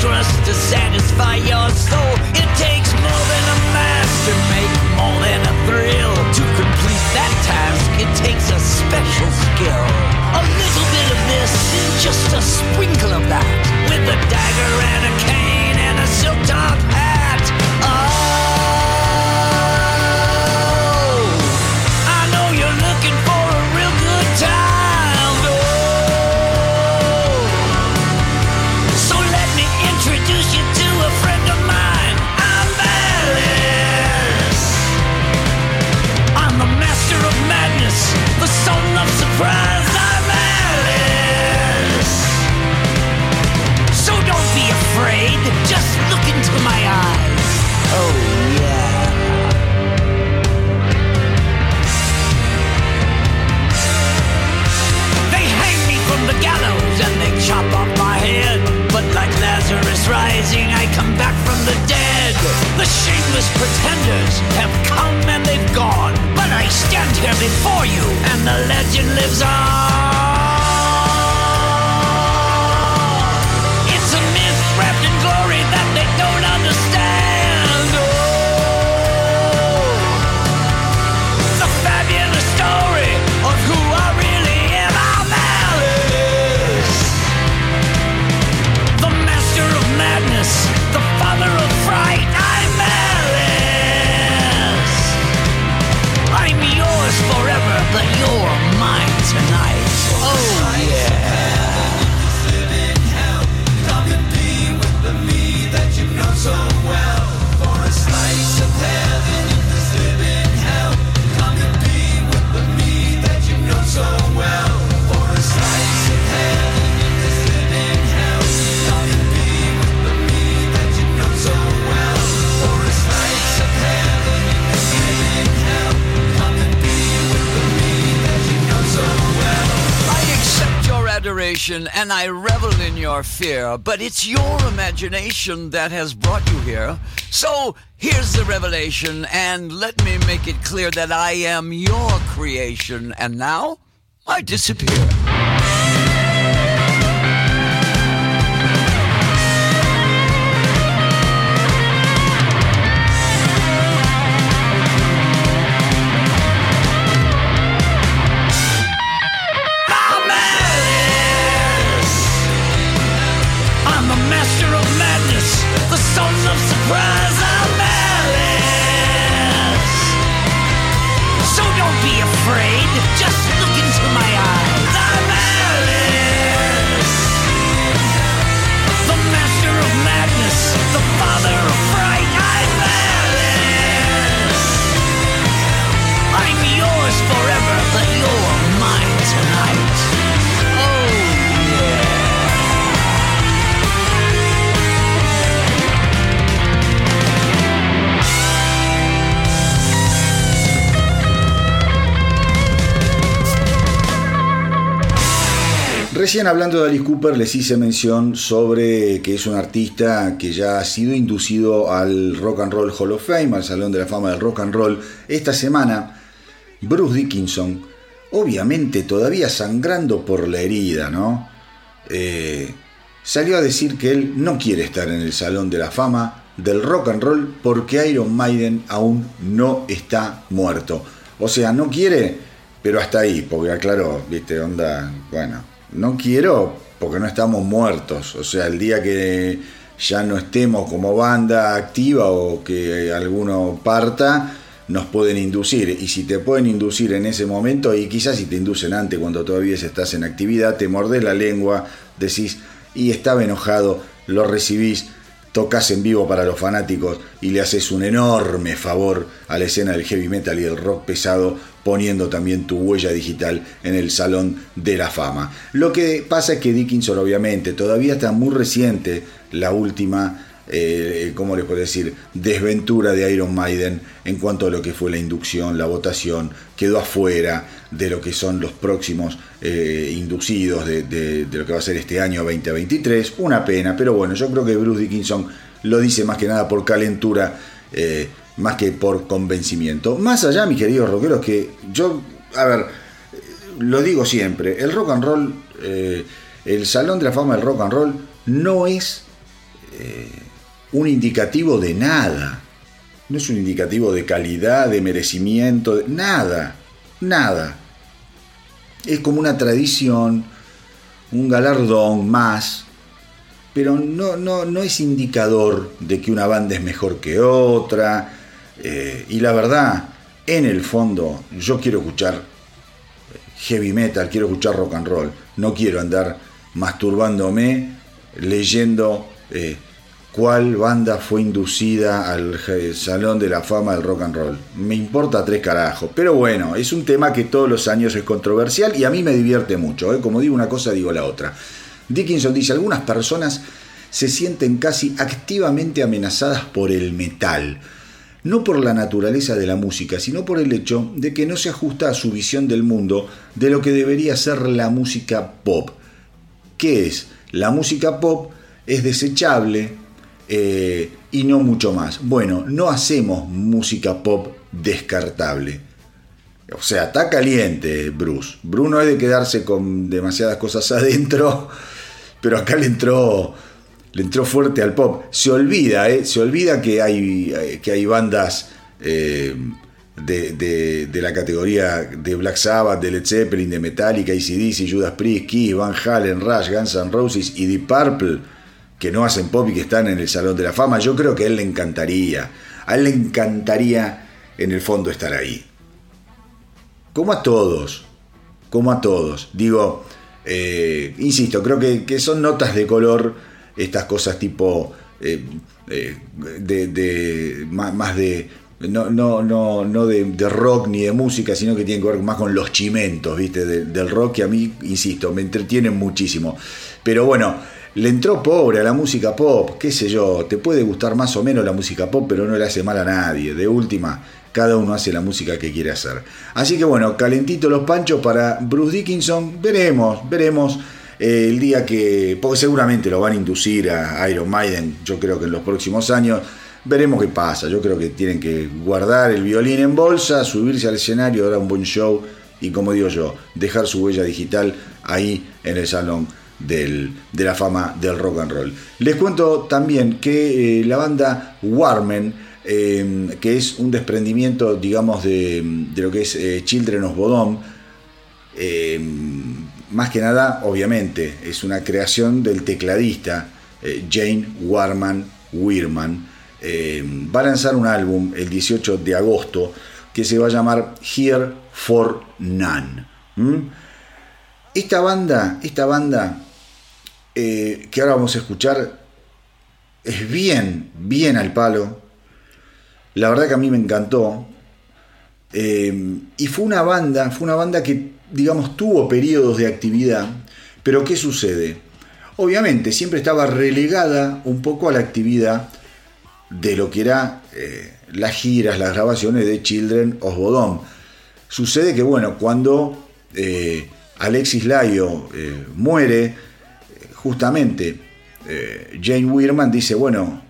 Trust to satisfy your soul. It takes more than a master make, more than a thrill. To complete that task, it takes a special skill. A little bit of this, just a sprinkle of that, with a dagger and a cat. Those pretenders have come and they've gone. But I stand here before you, and the legend lives on. And I revel in your fear, but it's your imagination that has brought you here. So here's the revelation, and let me make it clear that I am your creation, and now I disappear. Recién hablando de Alice Cooper les hice mención sobre que es un artista que ya ha sido inducido al Rock and Roll Hall of Fame, al Salón de la Fama del Rock and Roll. Esta semana, Bruce Dickinson, obviamente todavía sangrando por la herida, ¿no? Eh, salió a decir que él no quiere estar en el Salón de la Fama del Rock and Roll porque Iron Maiden aún no está muerto. O sea, no quiere, pero hasta ahí, porque aclaró, viste, onda, bueno, no quiero porque no estamos muertos. O sea, el día que ya no estemos como banda activa o que alguno parta, nos pueden inducir. Y si te pueden inducir en ese momento, y quizás si te inducen antes, cuando todavía estás en actividad, te mordés la lengua, decís, y estaba enojado, lo recibís, tocas en vivo para los fanáticos y le haces un enorme favor a la escena del heavy metal y del rock pesado, poniendo también tu huella digital en el Salón de la Fama. Lo que pasa es que Dickinson, obviamente, todavía está muy reciente la última eh, ¿cómo les puedo decir?, desventura de Iron Maiden en cuanto a lo que fue la inducción, la votación, quedó afuera de lo que son los próximos eh, inducidos de, lo que va a ser este año 2023. Una pena, pero bueno, yo creo que Bruce Dickinson lo dice más que nada por calentura, eh, más que por convencimiento. Más allá, mis queridos rockeros, que yo, a ver, lo digo siempre, el rock and roll, eh, el Salón de la Fama del Rock and Roll no es un indicativo de nada. No es un indicativo de calidad, de merecimiento, de nada, nada. Es como una tradición, un galardón más, pero no, no, no es indicador de que una banda es mejor que otra. Eh, y la verdad, en el fondo, yo quiero escuchar heavy metal, quiero escuchar rock and roll. No quiero andar masturbándome leyendo eh, cuál banda fue inducida al Salón de la Fama del Rock and Roll. Me importa tres carajos. Pero bueno, es un tema que todos los años es controversial y a mí me divierte mucho. ¿eh? Como digo una cosa, digo la otra. Dickinson dice, algunas personas se sienten casi activamente amenazadas por el metal. No por la naturaleza de la música, sino por el hecho de que no se ajusta a su visión del mundo de lo que debería ser la música pop. ¿Qué es? La música pop es desechable, eh, y no mucho más. Bueno, no hacemos música pop descartable. O sea, está caliente Bruce. Bruno es de quedarse con demasiadas cosas adentro, pero acá le entró, le entró fuerte al pop. Se olvida, ¿eh? Se olvida que hay, que hay bandas eh, de, la categoría de Black Sabbath, de Led Zeppelin, de Metallica, ACDC, Judas Priest, Kiss, Van Halen, Rush, Guns N' Roses y Deep Purple que no hacen pop y que están en el Salón de la Fama. Yo creo que a él le encantaría. A él le encantaría en el fondo estar ahí. Como a todos. Como a todos. Digo, eh, insisto, creo que, son notas de color estas cosas tipo eh, eh, de, más de no, no, no, no de, rock ni de música, sino que tienen que ver más con los chimentos, ¿viste? del rock que a mí, insisto, me entretienen muchísimo. Pero bueno, le entró pobre a la música pop, qué sé yo, te puede gustar más o menos la música pop, pero no le hace mal a nadie. De última, cada uno hace la música que quiere hacer. Así que bueno, calentito los panchos para Bruce Dickinson, veremos, veremos eh, el día que, porque seguramente lo van a inducir a Iron Maiden, yo creo que en los próximos años. Veremos qué pasa. Yo creo que tienen que guardar el violín en bolsa, subirse al escenario, dar un buen show y, como digo yo, dejar su huella digital ahí en el salón de la fama del rock and roll. Les cuento también que eh, la banda Warmen, em, que es un desprendimiento, digamos, de, lo que es eh, Children of Bodom, em, más que nada, obviamente, es una creación del tecladista eh, Jane Warman Weirman. Em, va a lanzar un álbum el 18 de agosto que se va a llamar Here for None. Esta banda, esta banda eh, que ahora vamos a escuchar es bien, bien al palo. La verdad que a mí me encantó. Eh, y fue una banda, fue una banda que, digamos, tuvo periodos de actividad. Pero ¿qué sucede? Obviamente siempre estaba relegada un poco a la actividad de lo que era eh, las giras, las grabaciones de Children of. Sucede que, bueno, cuando Alexis Layo muere, justamente eh, Jane Weirman dice, bueno,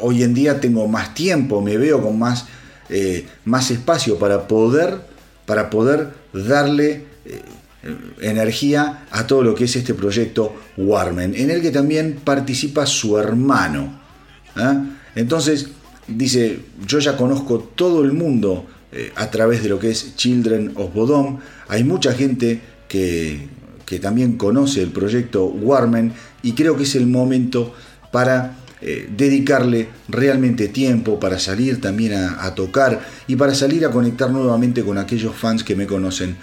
hoy en día tengo más tiempo, me veo con más, eh, más espacio para poder, para poder darle eh, energía a todo lo que es este proyecto Warmen, en el que también participa su hermano. Entonces, dice, yo ya conozco todo el mundo a través de lo que es Children of Bodom, hay mucha gente que, que también conoce el proyecto Warmen y creo que es el momento para eh, dedicarle realmente tiempo, para salir también a, tocar y para salir a conectar nuevamente con aquellos fans que me conocen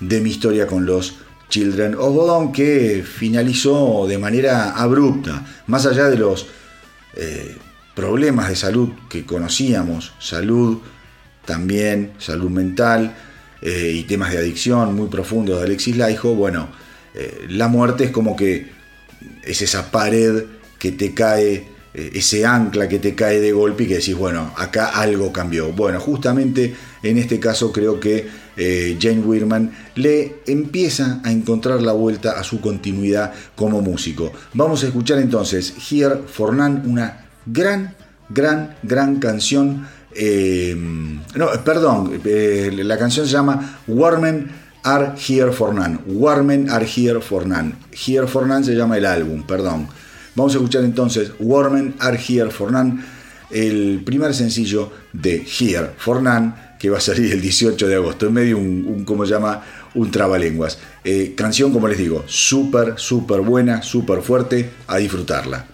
de mi historia con los Children of Bodom que finalizó de manera abrupta, más allá de los eh, problemas de salud que conocíamos, salud también, salud mental, eh, y temas de adicción muy profundos de Alexis Laiho, bueno, eh, la muerte es como que es esa pared que te cae, ese ancla que te cae de golpe y que decís, bueno, acá algo cambió. Bueno, justamente en este caso creo que Jane Weirman le empieza a encontrar la vuelta a su continuidad como músico. Vamos a escuchar entonces Here for None, una gran, gran, gran canción eh, no, perdón, eh, la canción se llama Warmen Are Here for None. Warmen Are Here for None. Here for None se llama el álbum, perdón. Vamos a escuchar entonces Warmen Are Here for None, el primer sencillo de Here for None, que va a salir el 18 de agosto. En medio un, un ¿cómo se llama? Un trabalenguas. Eh, canción, como les digo, súper, súper buena, súper fuerte, a disfrutarla.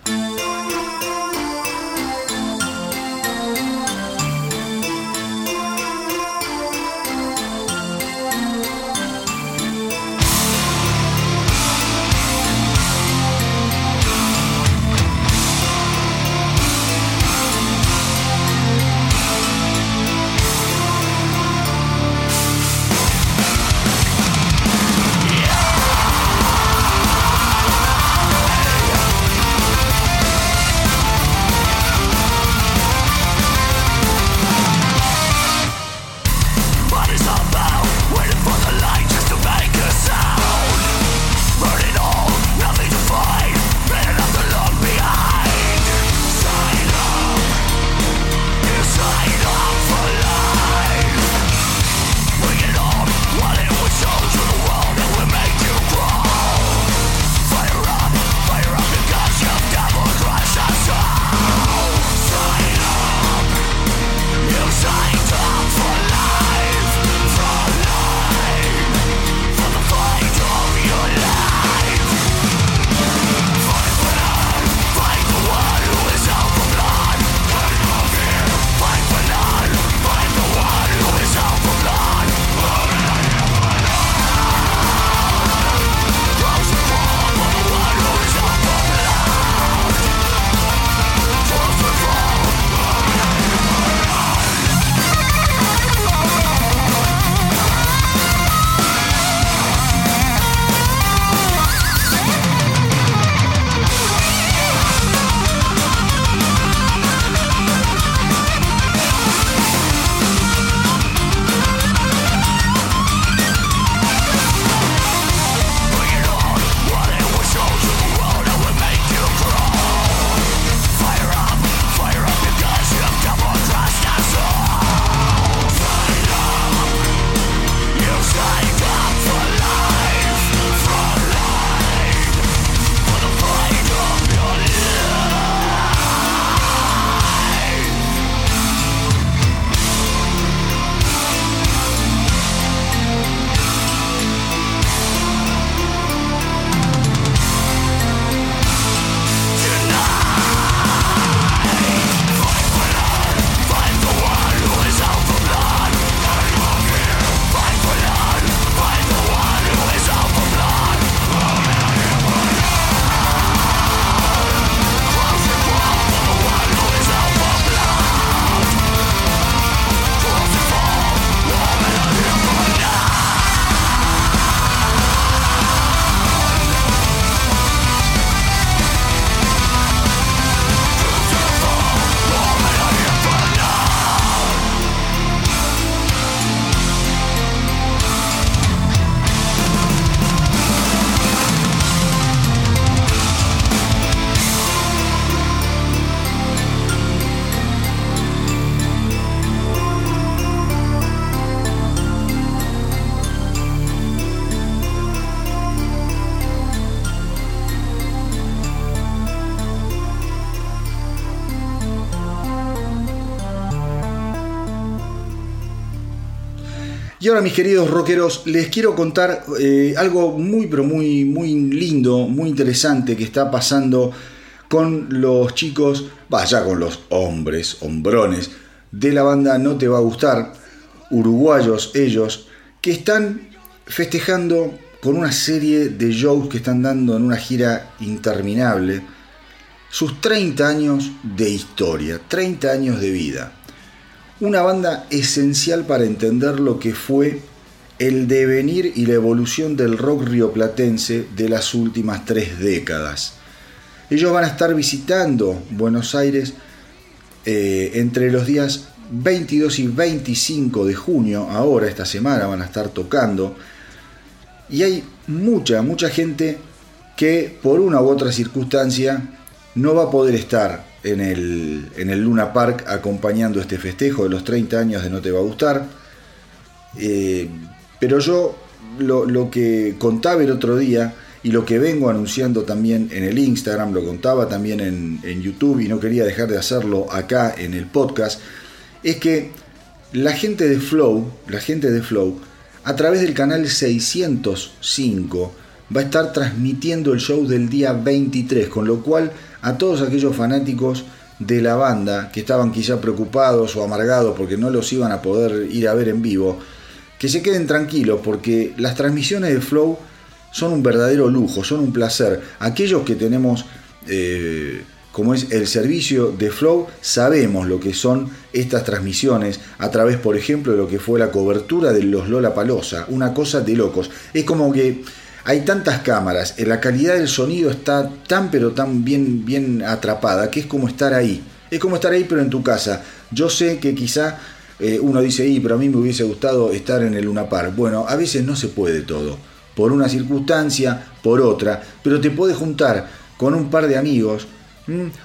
Y ahora mis queridos rockeros, les quiero contar eh, algo muy pero muy muy lindo, muy interesante que está pasando con los chicos, vaya con los hombres, hombrones de la banda No Te Va a Gustar, uruguayos ellos, que están festejando con una serie de shows que están dando en una gira interminable sus 30 años de historia, 30 años de vida. Una banda esencial para entender lo que fue el devenir y la evolución del rock rioplatense de las últimas tres décadas. Ellos van a estar visitando Buenos Aires eh, entre los días 22 y 25 de junio, ahora esta semana van a estar tocando, y hay mucha, mucha gente que por una u otra circunstancia no va a poder estar en el, en el Luna Park acompañando este festejo de los 30 años de No Te Va a Gustar. Eh, pero yo lo, lo, que contaba el otro día y lo que vengo anunciando también en el Instagram, lo contaba también en, en YouTube y no quería dejar de hacerlo acá en el podcast, es que la gente de Flow, la gente de Flow, a través del canal 605 va a estar transmitiendo el show del día 23, con lo cual a todos aquellos fanáticos de la banda que estaban quizá preocupados o amargados porque no los iban a poder ir a ver en vivo, que se queden tranquilos porque las transmisiones de Flow son un verdadero lujo, son un placer. Aquellos que tenemos, eh, como es el servicio de Flow, sabemos lo que son estas transmisiones a través, por ejemplo, de lo que fue la cobertura de los Lola Palosa, una cosa de locos. Es como que hay tantas cámaras, eh, la calidad del sonido está tan pero tan bien, bien atrapada que es como estar ahí. Es como estar ahí pero en tu casa. Yo sé que quizá eh, uno dice, y pero a mí me hubiese gustado estar en el Luna Park. Bueno, a veces no se puede todo. Por una circunstancia, por otra. Pero te puedes juntar con un par de amigos,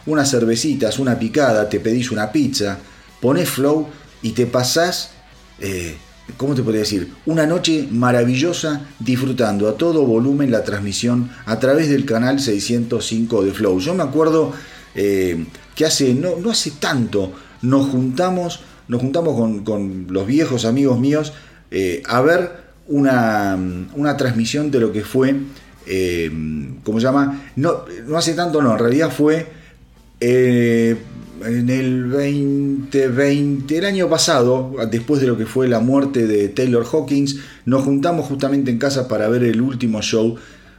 unas cervecitas, una picada, te pedís una pizza, pones flow y te pasás... Eh, ¿cómo te podría decir? Una noche maravillosa disfrutando a todo volumen la transmisión a través del canal 605 de Flow. Yo me acuerdo eh, que hace, no, no, hace tanto, nos juntamos, nos juntamos con, los viejos amigos míos eh, a ver una, una, transmisión de lo que fue, eh, ¿cómo se llama? No, no hace tanto, no, en realidad fue en el 2020, el año pasado, después de lo que fue la muerte de Taylor Hawkins, nos juntamos justamente en casa para ver el último show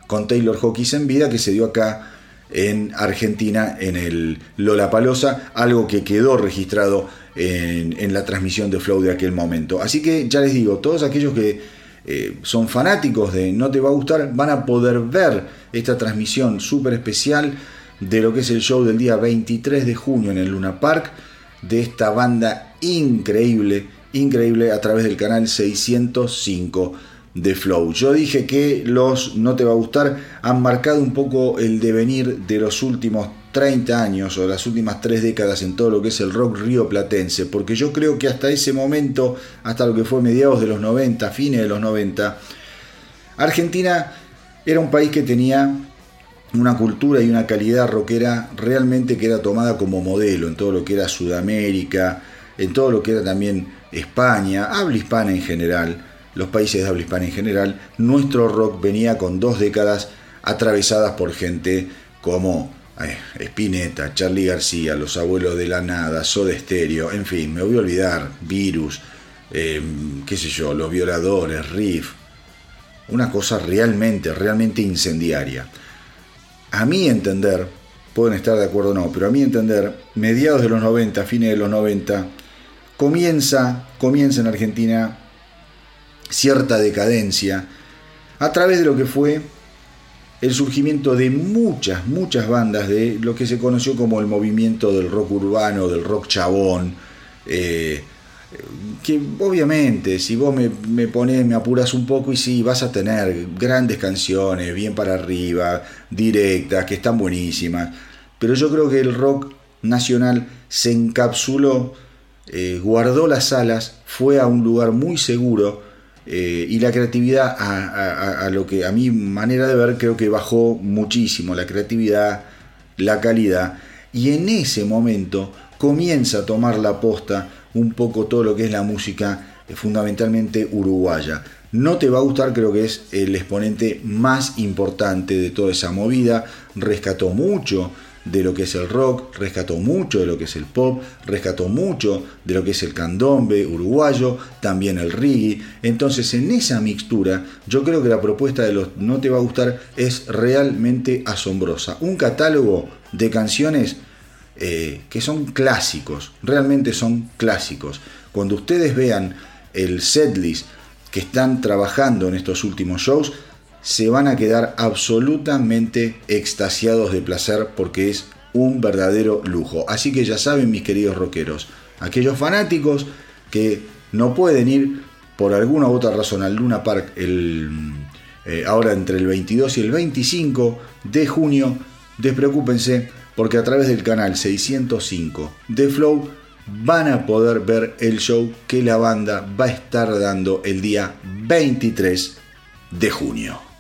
con Taylor Hawkins en vida que se dio acá en Argentina en el Lola Palosa, algo que quedó registrado en, la transmisión de Flow de aquel momento. Así que ya les digo, todos aquellos que eh, son fanáticos de No Te Va a Gustar van a poder ver esta transmisión súper especial de lo que es el show del día 23 de junio en el Luna Park de esta banda increíble, increíble a través del canal 605 de Flow. Yo dije que los No Te Va a Gustar han marcado un poco el devenir de los últimos 30 años o las últimas tres décadas en todo lo que es el rock río platense, porque yo creo que hasta ese momento, hasta lo que fue mediados de los 90, fines de los 90, Argentina era un país que tenía una cultura y una calidad rockera realmente que era tomada como modelo en todo lo que era Sudamérica, en todo lo que era también España, habla hispana en general, los países de habla hispana en general, nuestro rock venía con dos décadas atravesadas por gente como eh, Spinetta, Charlie García, Los Abuelos de la Nada, Soda Stereo, en fin, me voy a olvidar, Virus, em, qué sé yo, Los Violadores, Riff, una cosa realmente, realmente incendiaria a mi entender, pueden estar de acuerdo o no, pero a mi entender, mediados de los 90, fines de los 90, comienza, comienza en Argentina cierta decadencia a través de lo que fue el surgimiento de muchas, muchas bandas de lo que se conoció como el movimiento del rock urbano, del rock chabón, eh, que obviamente si vos me, pones, me apuras un poco y sí, vas a tener grandes canciones, bien para arriba, directas, que están buenísimas, pero yo creo que el rock nacional se encapsuló, eh, guardó las alas, fue a un lugar muy seguro eh, y la creatividad, a, a lo que a mi manera de ver, creo que bajó muchísimo, la creatividad, la calidad, y en ese momento comienza a tomar la posta un poco todo lo que es la música fundamentalmente uruguaya. No te va a gustar, creo que es el exponente más importante de toda esa movida. Rescató mucho de lo que es el rock, rescató mucho de lo que es el pop, rescató mucho de lo que es el candombe uruguayo, también el reggae. Entonces, en esa mixtura, yo creo que la propuesta de los No Te Va a Gustar es realmente asombrosa. Un catálogo de canciones eh, que son clásicos, realmente son clásicos. Cuando ustedes vean el setlist que están trabajando en estos últimos shows, se van a quedar absolutamente extasiados de placer porque es un verdadero lujo. Así que ya saben, mis queridos rockeros, aquellos fanáticos que no pueden ir por alguna u otra razón al Luna Park el, eh, ahora entre el 22 y el 25 de junio, despreocúpense porque a través del canal 605 de Flow van a poder ver el show que la banda va a estar dando el día 23 de junio.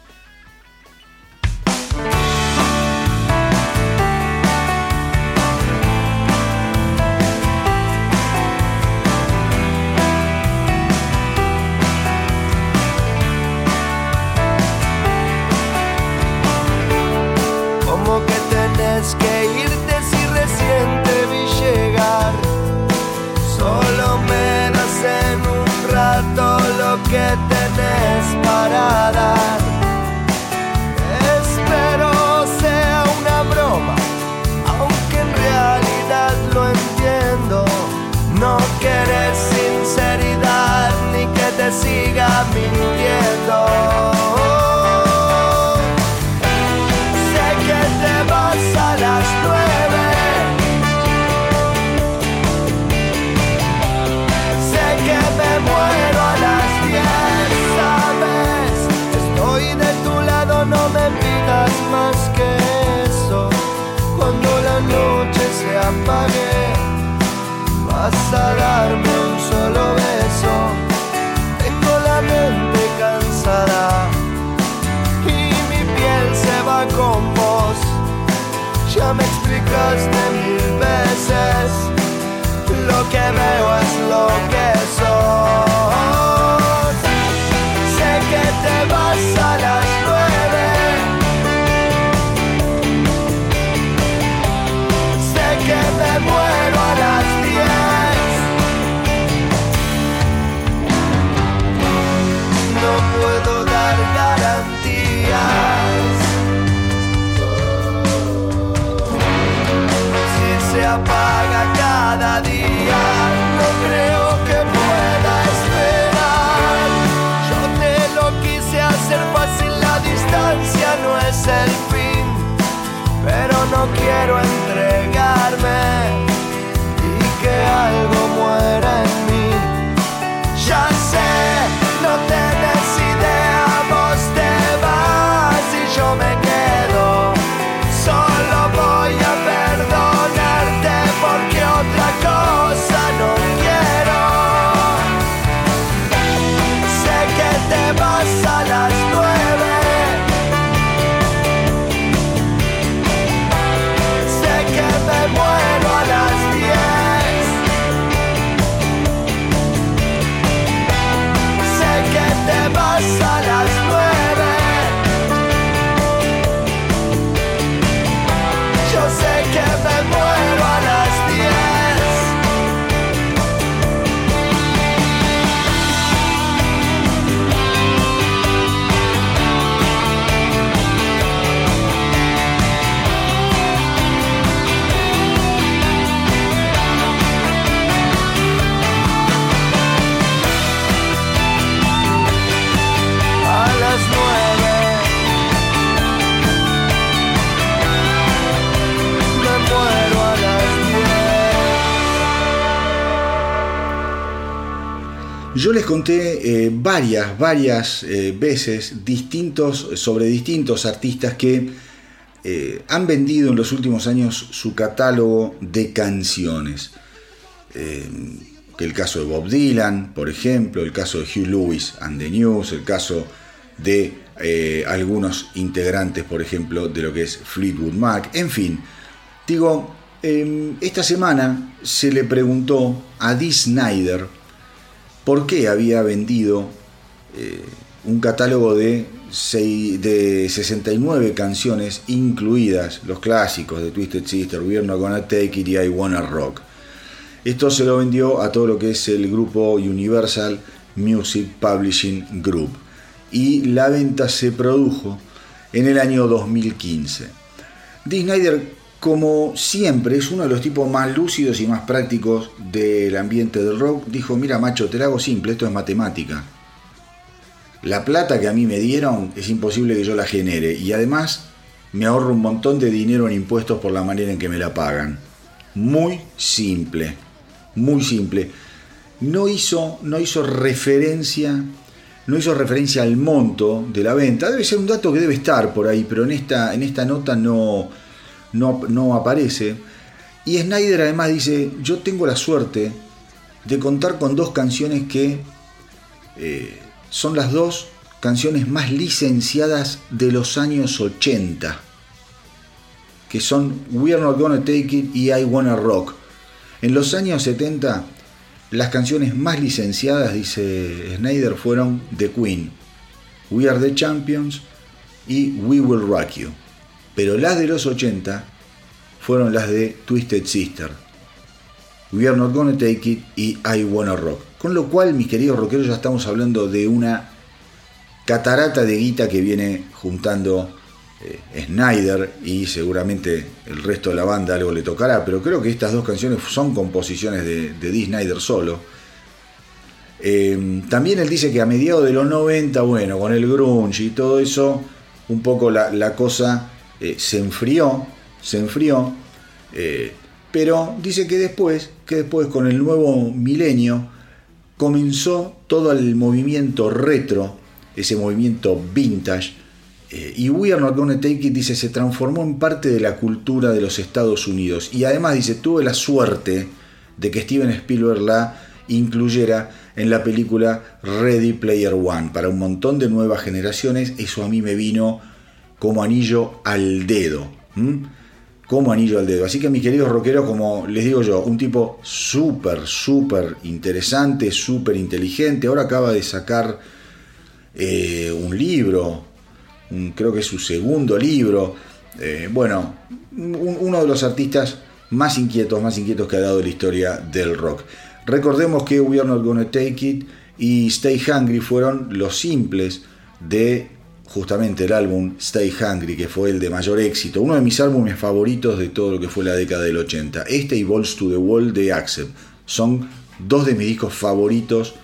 Lo que veo Les conté eh, varias, varias eh, veces distintos, sobre distintos artistas que eh, han vendido en los últimos años su catálogo de canciones. el caso de Bob Dylan, por ejemplo, el caso de Hugh Lewis and the News, el caso de algunos integrantes, por ejemplo, de lo que es Fleetwood Mac, en fin. Digo, esta semana se le preguntó a Dee Snyder, por qué había vendido eh, un catálogo de, de 69 canciones, incluidas los clásicos de Twisted Sister, We're Not Gonna Take It y I Wanna Rock. Esto se lo vendió a todo lo que es el grupo Universal Music Publishing Group. Y la venta se produjo en el año 2015. Dee Snyder, como siempre, es uno de los tipos más lúcidos y más prácticos del ambiente del rock. Dijo, mira macho, te lo hago simple, esto es matemática. La plata que a mí me dieron es imposible que yo la genere y además me ahorro un montón de dinero en impuestos por la manera en que me la pagan. Muy simple, muy simple. No hizo, no hizo referencia no hizo referencia al monto de la venta. Debe ser un dato que debe estar por ahí, pero en esta, en esta nota no, no, aparece. Y Snyder además dice, yo tengo la suerte de contar con dos canciones que eh, son las dos canciones más licenciadas de los años 80, que son We Are Not Gonna Take It y I Wanna Rock. En los años 70 las canciones más licenciadas, dice Snyder, fueron The Queen, We Are the Champions y We Will Rock You. Pero las de los 80 fueron las de Twisted Sister, We Are Not Gonna Take It y I Wanna Rock. Con lo cual, mis queridos rockeros, ya estamos hablando de una catarata de guita que viene juntando eh, Snyder y seguramente el resto de la banda algo le tocará, pero creo que estas dos canciones son composiciones de, de Dee Snyder solo. Eh, también él dice que a mediados de los 90, bueno, con el grunge y todo eso, un poco la, cosa eh, se enfrió, se enfrió, pero dice que después, que después con el nuevo milenio, comenzó todo el movimiento retro, ese movimiento vintage, eh, y We Are Not Gonna Take It dice, se transformó en parte de la cultura de los Estados Unidos. Y además dice, tuve la suerte de que Steven Spielberg la incluyera en la película Ready Player One. Para un montón de nuevas generaciones, eso a mí me vino como anillo al dedo. Como anillo al dedo. Así que mis queridos rockeros, como les digo yo, un tipo súper, súper interesante, súper inteligente. Ahora acaba de sacar eh, un libro creo que es su segundo libro. Eh, bueno, uno de los artistas más inquietos, más inquietos que ha dado la historia del rock. Recordemos que We Are Not Gonna Take It y Stay Hungry fueron los simples de justamente el álbum Stay Hungry, que fue el de mayor éxito, uno de mis álbumes favoritos de todo lo que fue la década del 80. Este y Balls to the Wall de Accept son dos de mis discos favoritos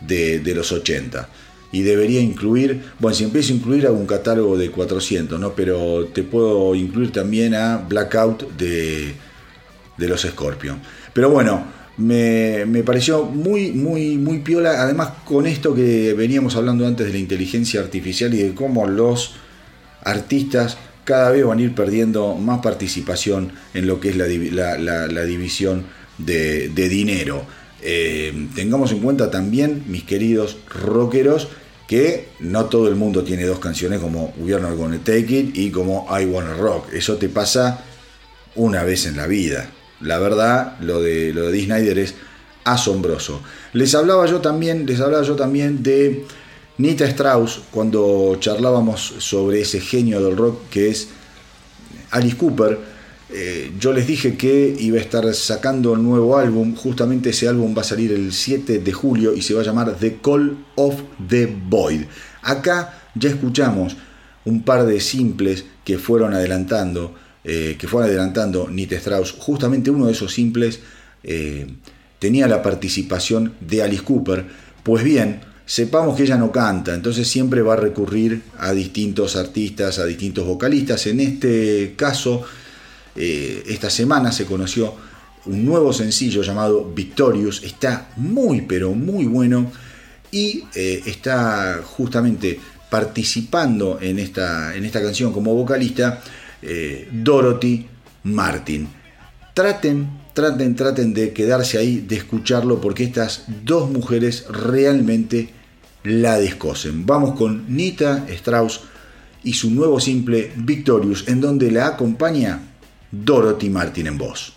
de, de los 80 y debería incluir, bueno, si empiezo a incluir algún catálogo de 400, ¿no? Pero te puedo incluir también a Blackout de, de los Scorpion. Pero bueno, me, pareció muy, muy, muy piola, además con esto que veníamos hablando antes de la inteligencia artificial y de cómo los artistas cada vez van a ir perdiendo más participación en lo que es la, la, división de, dinero. Eh, tengamos en cuenta también, mis queridos rockeros, que no todo el mundo tiene dos canciones como We Are Not Gonna Take It y como I Wanna Rock. Eso te pasa una vez en la vida. La verdad, lo de, lo de Snyder es asombroso. Les hablaba yo también, les hablaba yo también de Nita Strauss cuando charlábamos sobre ese genio del rock que es Alice Cooper eh, yo les dije que iba a estar sacando un nuevo álbum, justamente ese álbum va a salir el 7 de julio y se va a llamar The Call of the Void. Acá ya escuchamos un par de simples que fueron adelantando, eh, que fueron adelantando Nite Strauss. Justamente uno de esos simples eh, tenía la participación de Alice Cooper. Pues bien, sepamos que ella no canta, entonces siempre va a recurrir a distintos artistas, a distintos vocalistas. En este caso, eh, esta semana se conoció un nuevo sencillo llamado Victorious. Está muy, pero muy bueno. Y está justamente participando en esta, en esta canción como vocalista eh, Dorothy Martin. Traten, traten, traten de quedarse ahí, de escucharlo, porque estas dos mujeres realmente la descosen. Vamos con Nita Strauss y su nuevo simple Victorious, en donde la acompaña Dorothy Martin en voz.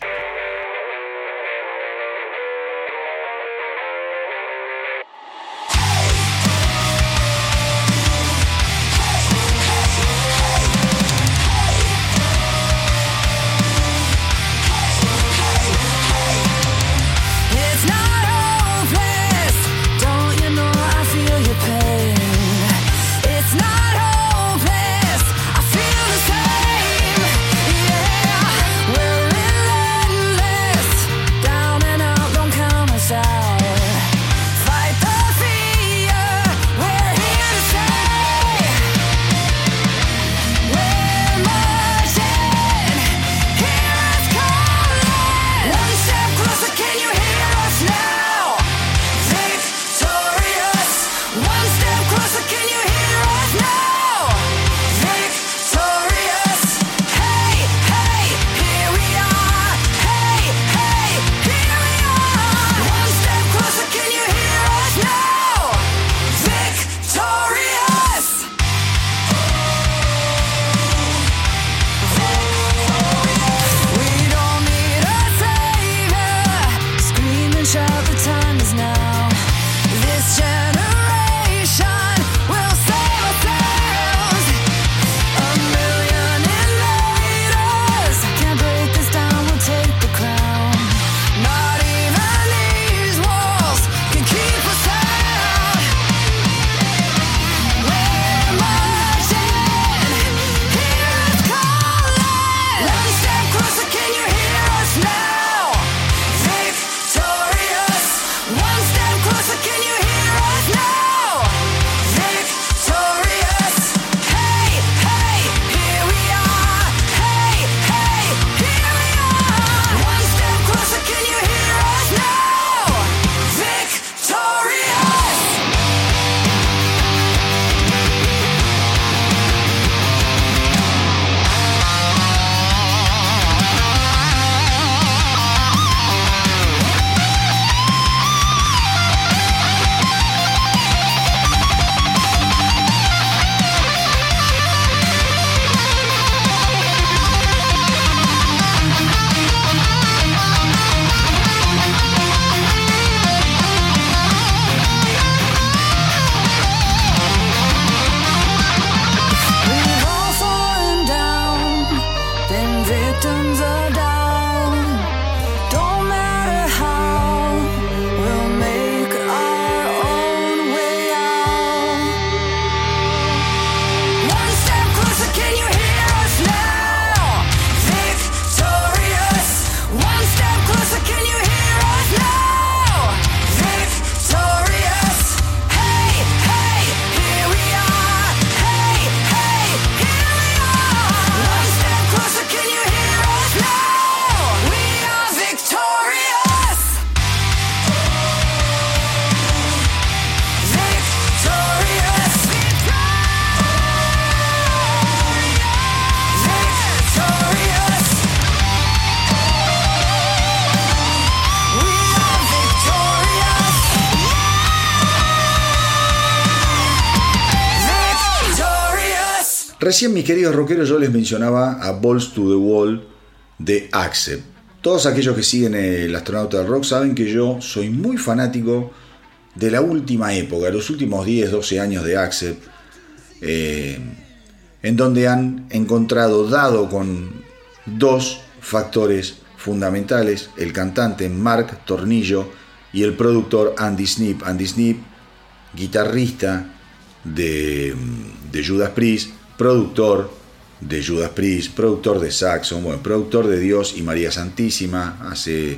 Recién, mis queridos rockeros, yo les mencionaba a Balls to the Wall de Accept. Todos aquellos que siguen el astronauta del rock saben que yo soy muy fanático de la última época, los últimos 10, 12 años de Accept, eh, en donde han encontrado, dado con dos factores fundamentales, el cantante Mark Tornillo y el productor Andy Snip. Andy Snip, guitarrista de, de Judas Priest, productor de Judas Priest, productor de Saxon, bueno, productor de Dios y María Santísima. Hace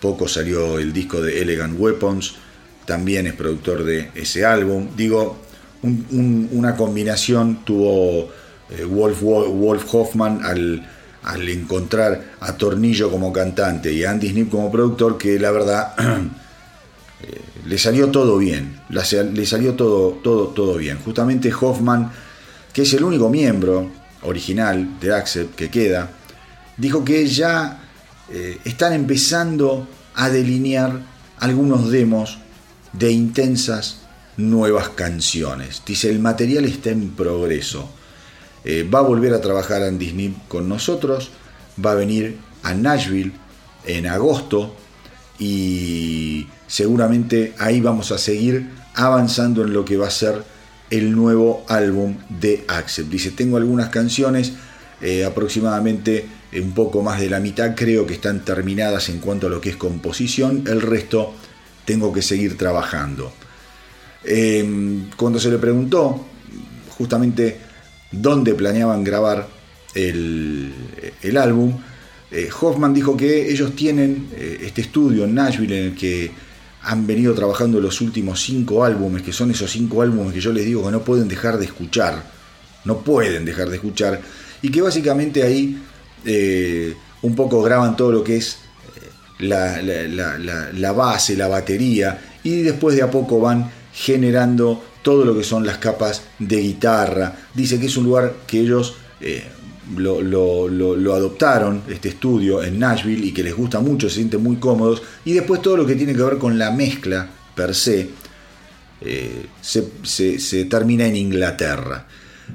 poco salió el disco de Elegant Weapons, también es productor de ese álbum. Digo, una combinación tuvo eh, Wolf, Wolf, Hoffman al, al, encontrar a Tornillo como cantante y a Andy Snip como productor, que la verdad eh, le salió todo bien, le salió todo, todo, todo bien. Justamente Hoffman que es el único miembro original de Accept que queda, dijo que ya eh, están empezando a delinear algunos demos de intensas nuevas canciones. Dice, el material está en progreso. Eh, va a volver a trabajar en Disney con nosotros, va a venir a Nashville en agosto y seguramente ahí vamos a seguir avanzando en lo que va a ser el nuevo álbum de Accept. Dice, tengo algunas canciones, eh, aproximadamente un poco más de la mitad creo que están terminadas en cuanto a lo que es composición, el resto tengo que seguir trabajando. Em, cuando se le preguntó justamente dónde planeaban grabar el, álbum, eh, Hoffman dijo que ellos tienen eh, este estudio en Nashville en el que han venido trabajando los últimos cinco álbumes, que son esos cinco álbumes que yo les digo que no pueden dejar de escuchar, no pueden dejar de escuchar, y que básicamente ahí eh, un poco graban todo lo que es eh, la, base, la batería, y después de a poco van generando todo lo que son las capas de guitarra. Dice que es un lugar que ellos eh, lo, adoptaron, este estudio, en Nashville y que les gusta mucho, se sienten muy cómodos. Y después todo lo que tiene que ver con la mezcla per se, eh, se, termina en Inglaterra.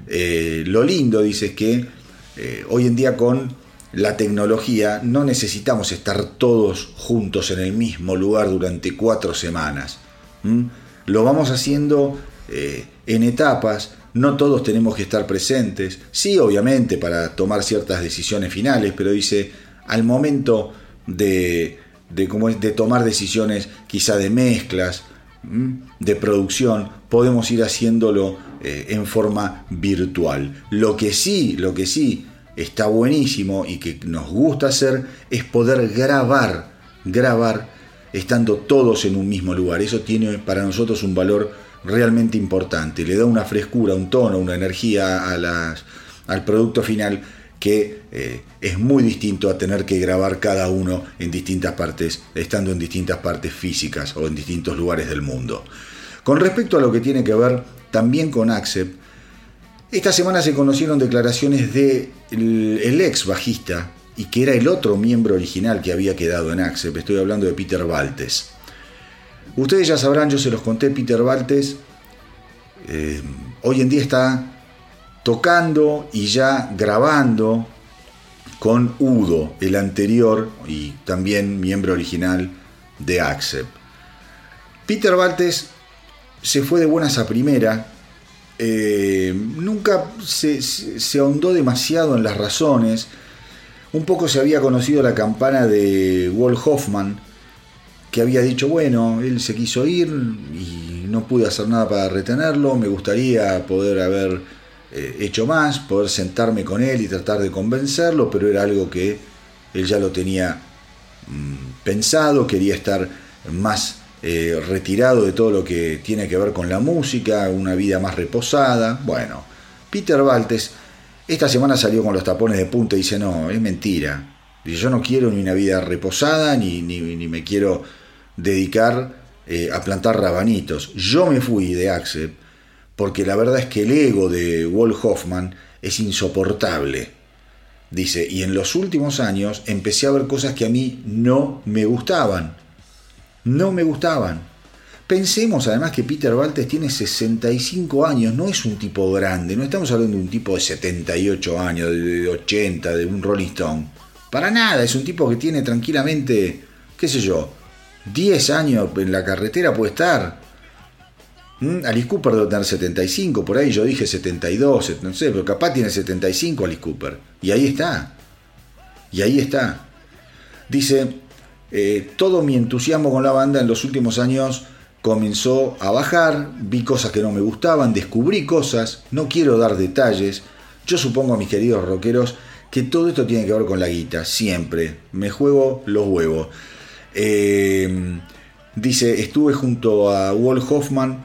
Eh, lo lindo, dice, es que eh, hoy en día con la tecnología no necesitamos estar todos juntos en el mismo lugar durante cuatro semanas. Lo vamos haciendo en etapas no todos tenemos que estar presentes, sí obviamente para tomar ciertas decisiones finales, pero dice, al momento de, de, de tomar decisiones quizá de mezclas, de producción, podemos ir haciéndolo eh, en forma virtual. Lo que sí, lo que sí está buenísimo y que nos gusta hacer es poder grabar, grabar estando todos en un mismo lugar. Eso tiene para nosotros un valor realmente importante, le da una frescura, un tono, una energía al producto final que eh, es muy distinto a tener que grabar cada uno en distintas partes, estando en distintas partes físicas o en distintos lugares del mundo. Con respecto a lo que tiene que ver también con Accept, esta semana se conocieron declaraciones de el, ex bajista y que era el otro miembro original que había quedado en Accept, estoy hablando de Peter Baltes. Ustedes ya sabrán, yo se los conté, Peter Baltes eh, hoy en día está tocando y ya grabando con Udo, el anterior y también miembro original de Accept. Peter Baltes se fue de buenas a primera, eh, nunca se, se, ahondó demasiado en las razones, un poco se había conocido la campana de Walt Hoffman, que había dicho, bueno, él se quiso ir y no pude hacer nada para retenerlo, me gustaría poder haber eh, hecho más, poder sentarme con él y tratar de convencerlo, pero era algo que él ya lo tenía mm, pensado, quería estar más eh, retirado de todo lo que tiene que ver con la música, una vida más reposada. Bueno, Peter Baltes esta semana salió con los tapones de punta y dice, no, es mentira. Dice, yo no quiero ni una vida reposada, ni, ni me quiero dedicar eh, a plantar rabanitos. Yo me fui de Accept porque la verdad es que el ego de Walt Hoffman es insoportable. Dice, y en los últimos años empecé a ver cosas que a mí no me gustaban. No me gustaban. Pensemos además que Peter Walters tiene 65 años, no es un tipo grande, no estamos hablando de un tipo de 78 años, de 80, de un Rolling Stone. Para nada, es un tipo que tiene tranquilamente, qué sé yo, 10 años en la carretera puede estar. ¿Mm? Alice Cooper debe tener 75, por ahí yo dije 72, no sé, pero capaz tiene 75 Alice Cooper. Y ahí está. Y ahí está. Dice, eh, todo mi entusiasmo con la banda en los últimos años comenzó a bajar, vi cosas que no me gustaban, descubrí cosas, no quiero dar detalles. Yo supongo mis queridos rockeros que todo esto tiene que ver con la guita, siempre. Me juego los huevos. Eh, dice, estuve junto a Walt Hoffman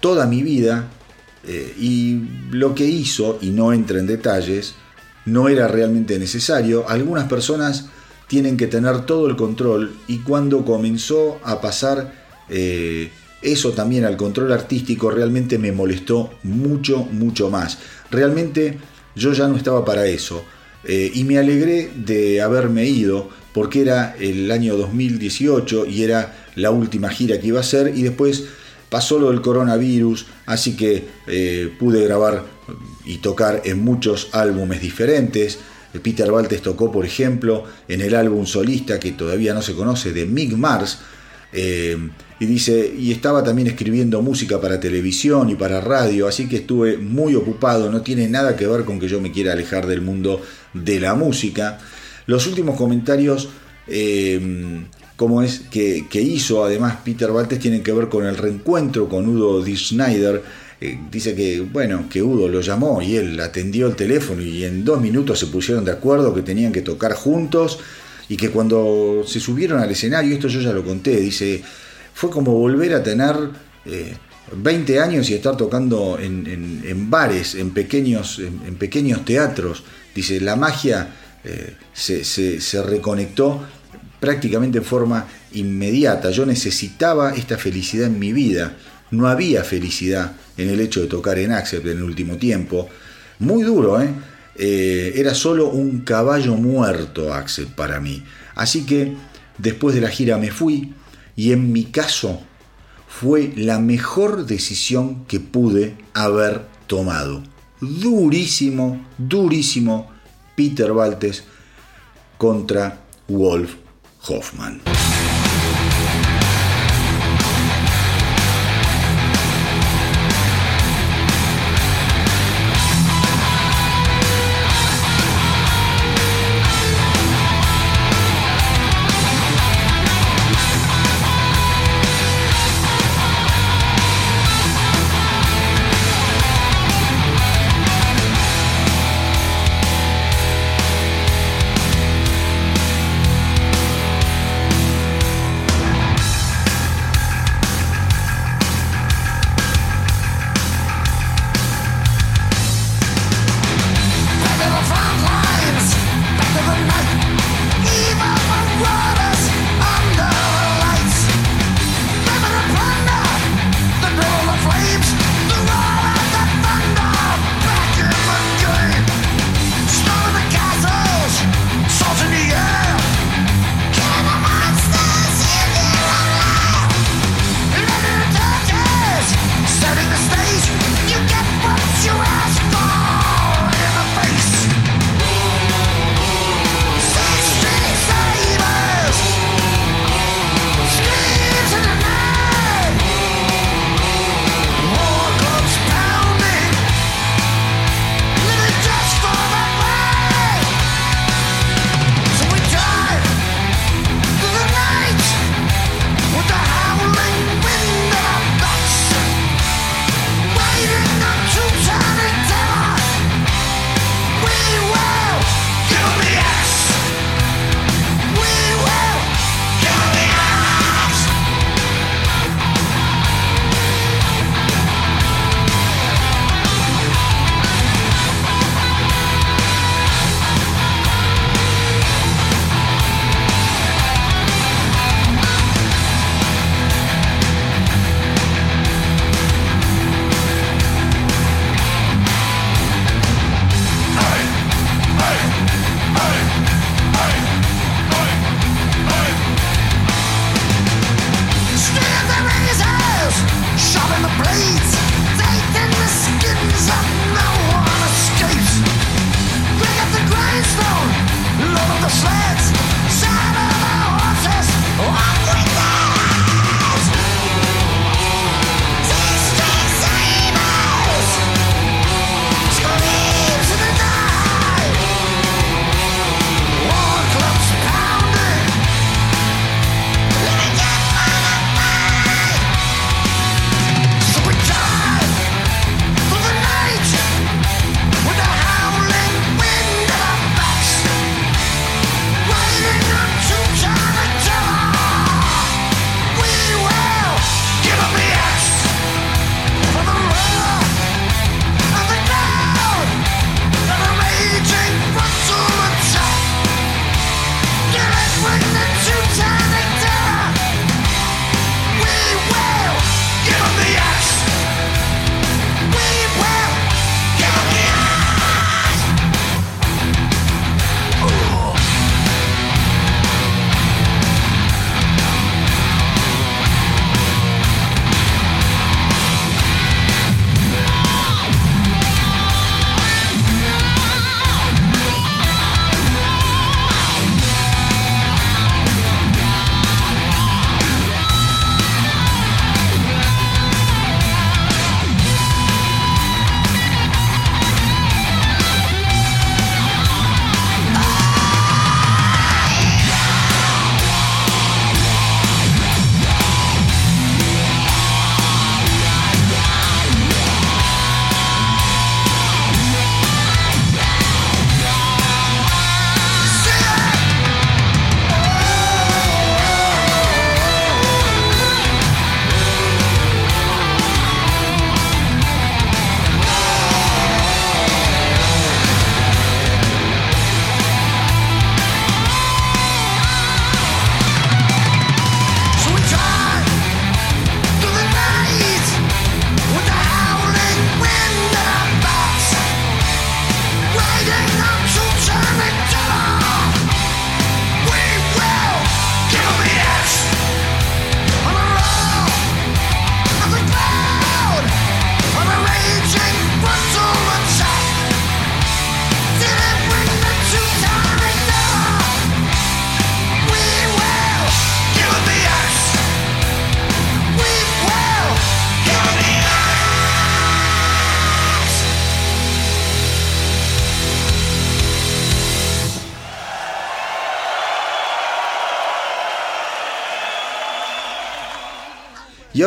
toda mi vida eh, y lo que hizo, y no entra en detalles, no era realmente necesario. Algunas personas tienen que tener todo el control y cuando comenzó a pasar eh, eso también al control artístico realmente me molestó mucho, mucho más. Realmente yo ya no estaba para eso eh, y me alegré de haberme ido porque era el año 2018 y era la última gira que iba a hacer y después pasó lo del coronavirus, así que eh, pude grabar y tocar en muchos álbumes diferentes. Peter Baltes tocó, por ejemplo, en el álbum solista que todavía no se conoce de Mick Mars, eh, y dice, y estaba también escribiendo música para televisión y para radio, así que estuve muy ocupado, no tiene nada que ver con que yo me quiera alejar del mundo de la música. Los últimos comentarios, eh, como es que, hizo además Peter Baltes, tienen que ver con el reencuentro con Udo D. Schneider. Eh, dice que, bueno, que Udo lo llamó y él atendió el teléfono y en dos minutos se pusieron de acuerdo que tenían que tocar juntos y que cuando se subieron al escenario, esto yo ya lo conté, dice, fue como volver a tener 20 eh, años y estar tocando en, bares, en pequeños, en, pequeños teatros. Dice, la magia eh, se, reconectó prácticamente en forma inmediata. Yo necesitaba esta felicidad en mi vida. No había felicidad en el hecho de tocar en Accept en el último tiempo. Muy duro, ¿eh? Eh, era solo un caballo muerto Axel para mí. Así que después de la gira me fui y en mi caso fue la mejor decisión que pude haber tomado. Durísimo, durísimo Peter Baltes contra Wolf Hoffman.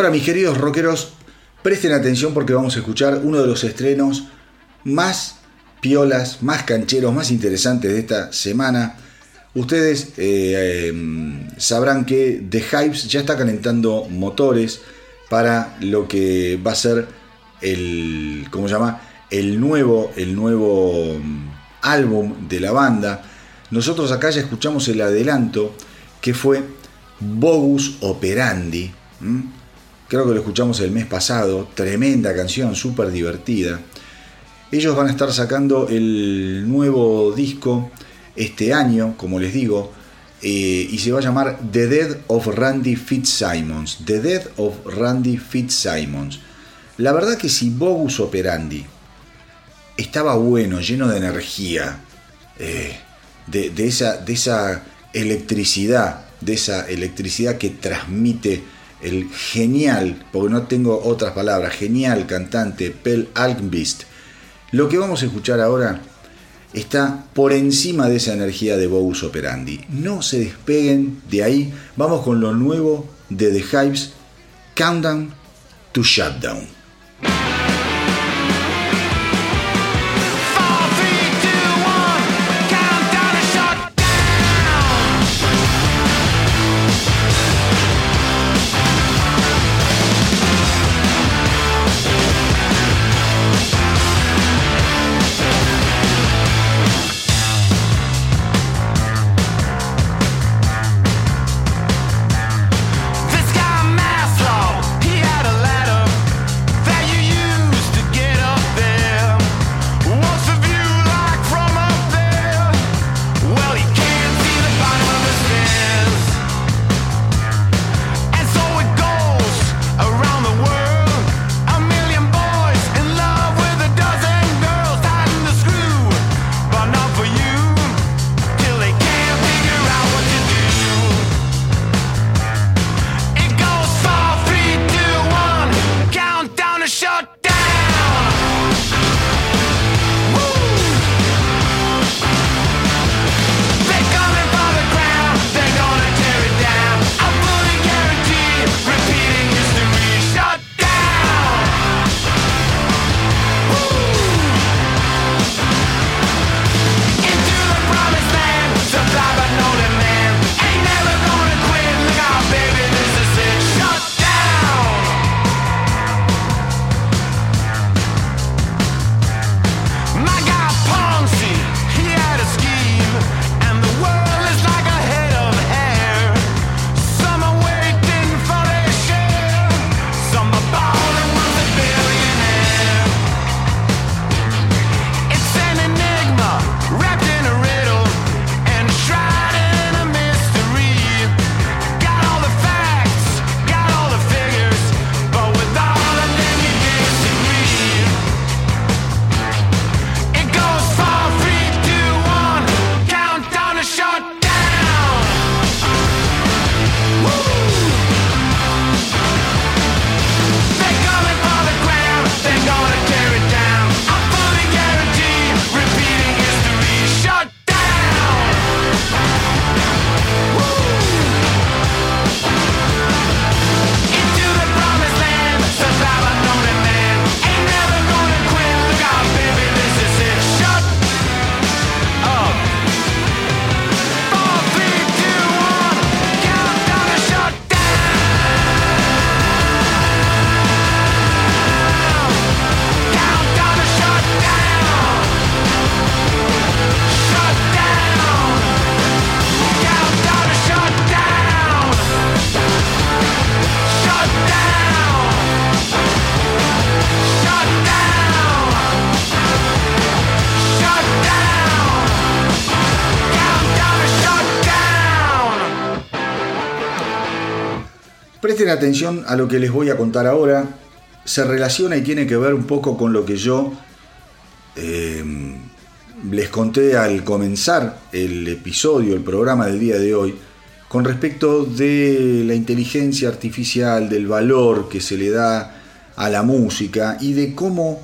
Ahora mis queridos rockeros, presten atención porque vamos a escuchar uno de los estrenos más piolas, más cancheros, más interesantes de esta semana. Ustedes eh, em, sabrán que The Hypes ya está calentando motores para lo que va a ser el, ¿cómo se llama? El nuevo, el nuevo mm, álbum de la banda. Nosotros acá ya escuchamos el adelanto que fue Bogus Operandi. Creo que lo escuchamos el mes pasado. Tremenda canción, súper divertida. Ellos van a estar sacando el nuevo disco este año, como les digo, eh, y se va a llamar The Dead of Randy Fitzsimons. The Dead of Randy Fitzsimons. La verdad que si Bogus Operandi estaba bueno, lleno de energía, eh, de, esa, de esa electricidad, de esa electricidad que transmite el genial, porque no tengo otras palabras, genial cantante Pel Alkvist. Lo que vamos a escuchar ahora está por encima de esa energía de Bogus Operandi. No se despeguen de ahí. Vamos con lo nuevo de The Hives, Countdown to Shutdown. Atención a lo que les voy a contar ahora. Se relaciona y tiene que ver un poco con lo que yo eh, les conté al comenzar el episodio, el programa del día de hoy, con respecto de la inteligencia artificial, del valor que se le da a la música y de cómo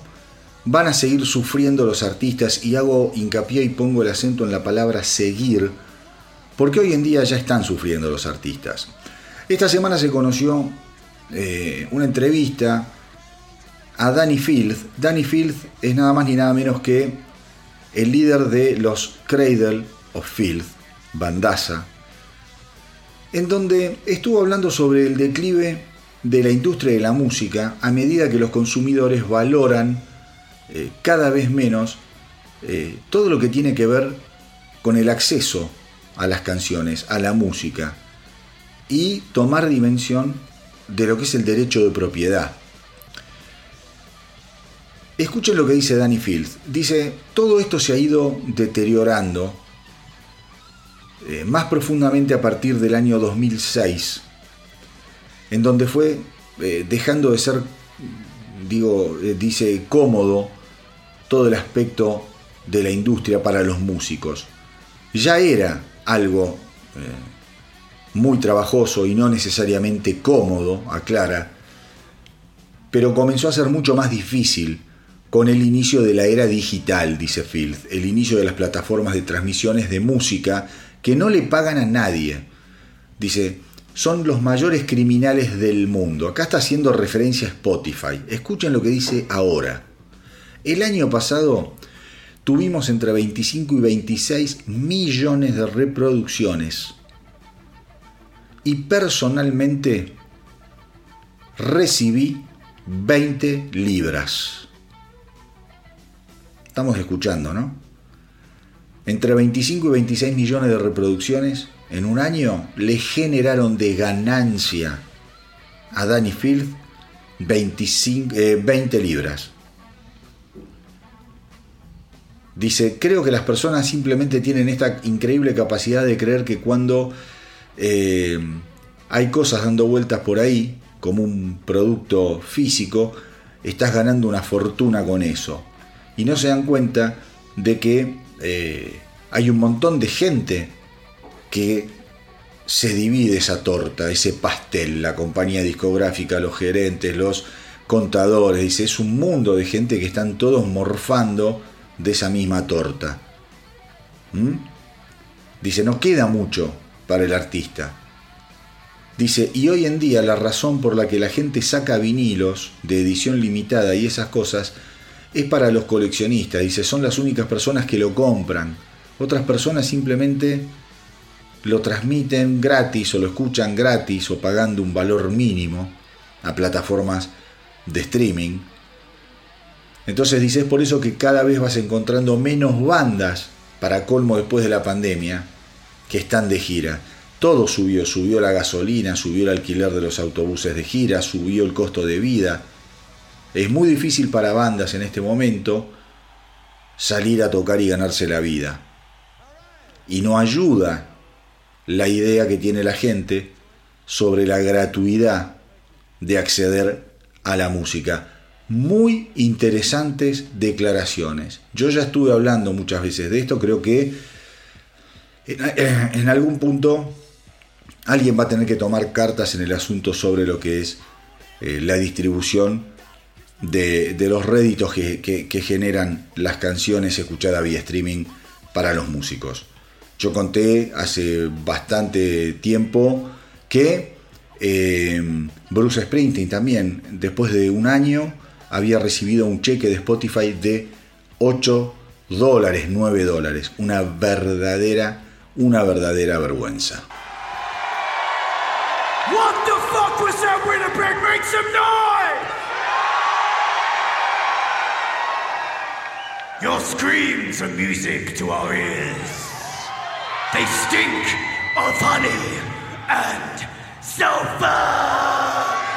van a seguir sufriendo los artistas y hago hincapié y pongo el acento en la palabra seguir, porque hoy en día ya están sufriendo los artistas. Esta semana se conoció eh, una entrevista a Danny Field. Danny Field es nada más ni nada menos que el líder de los Cradle of Field, Bandaza, en donde estuvo hablando sobre el declive de la industria de la música a medida que los consumidores valoran eh, cada vez menos eh, todo lo que tiene que ver con el acceso a las canciones, a la música, y tomar dimensión de lo que es el derecho de propiedad. Escuchen lo que dice Danny Fields. Dice, todo esto se ha ido deteriorando eh, más profundamente a partir del año 2006, en donde fue eh, dejando de ser, digo, eh, dice, cómodo todo el aspecto de la industria para los músicos. Ya era algo muy trabajoso y no necesariamente cómodo, aclara, pero comenzó a ser mucho más difícil con el inicio de la era digital, dice Field, el inicio de las plataformas de transmisiones de música que no le pagan a nadie. Dice, son los mayores criminales del mundo. Acá está haciendo referencia a Spotify. Escuchen lo que dice ahora. El año pasado tuvimos entre 25 y 26 millones de reproducciones. Y personalmente recibí 20 libras. Estamos escuchando, ¿no? Entre 25 y 26 millones de reproducciones en un año le generaron de ganancia a Danny Field 25, 20 eh, libras. Dice, creo que las personas simplemente tienen esta increíble capacidad de creer que cuando eh, hay cosas dando vueltas por ahí, como un producto físico, estás ganando una fortuna con eso. Y no se dan cuenta de que eh, hay un montón de gente que se divide esa torta, ese pastel, la compañía discográfica, los gerentes, los contadores, dice, es un mundo de gente que están todos morfando de esa misma torta. ¿Mm? Dice, no queda mucho para el artista. Dice, y hoy en día la razón por la que la gente saca vinilos de edición limitada y esas cosas es para los coleccionistas. Dice, son las únicas personas que lo compran. Otras personas simplemente lo transmiten gratis o lo escuchan gratis o pagando un valor mínimo a plataformas de streaming. Entonces dice, es por eso que cada vez vas encontrando menos bandas para colmo después de la pandemia que están de gira. Todo subió, subió la gasolina, subió el alquiler de los autobuses de gira, subió el costo de vida. Es muy difícil para bandas en este momento salir a tocar y ganarse la vida. Y no ayuda la idea que tiene la gente sobre la gratuidad de acceder a la música. Muy interesantes declaraciones. Yo ya estuve hablando muchas veces de esto, creo que en, algún punto alguien va a tener que tomar cartas en el asunto sobre lo que es eh, la distribución de, los réditos que, generan las canciones escuchadas vía streaming para los músicos. Yo conté hace bastante tiempo que eh, Bruce Springsteen también, después de un año, había recibido un cheque de Spotify de 8 dólares, 9 dólares. Una verdadera, una verdadera vergüenza. What the fuck was that Make some noise! Your screams are music to our ears. They stink of honey and sulfur!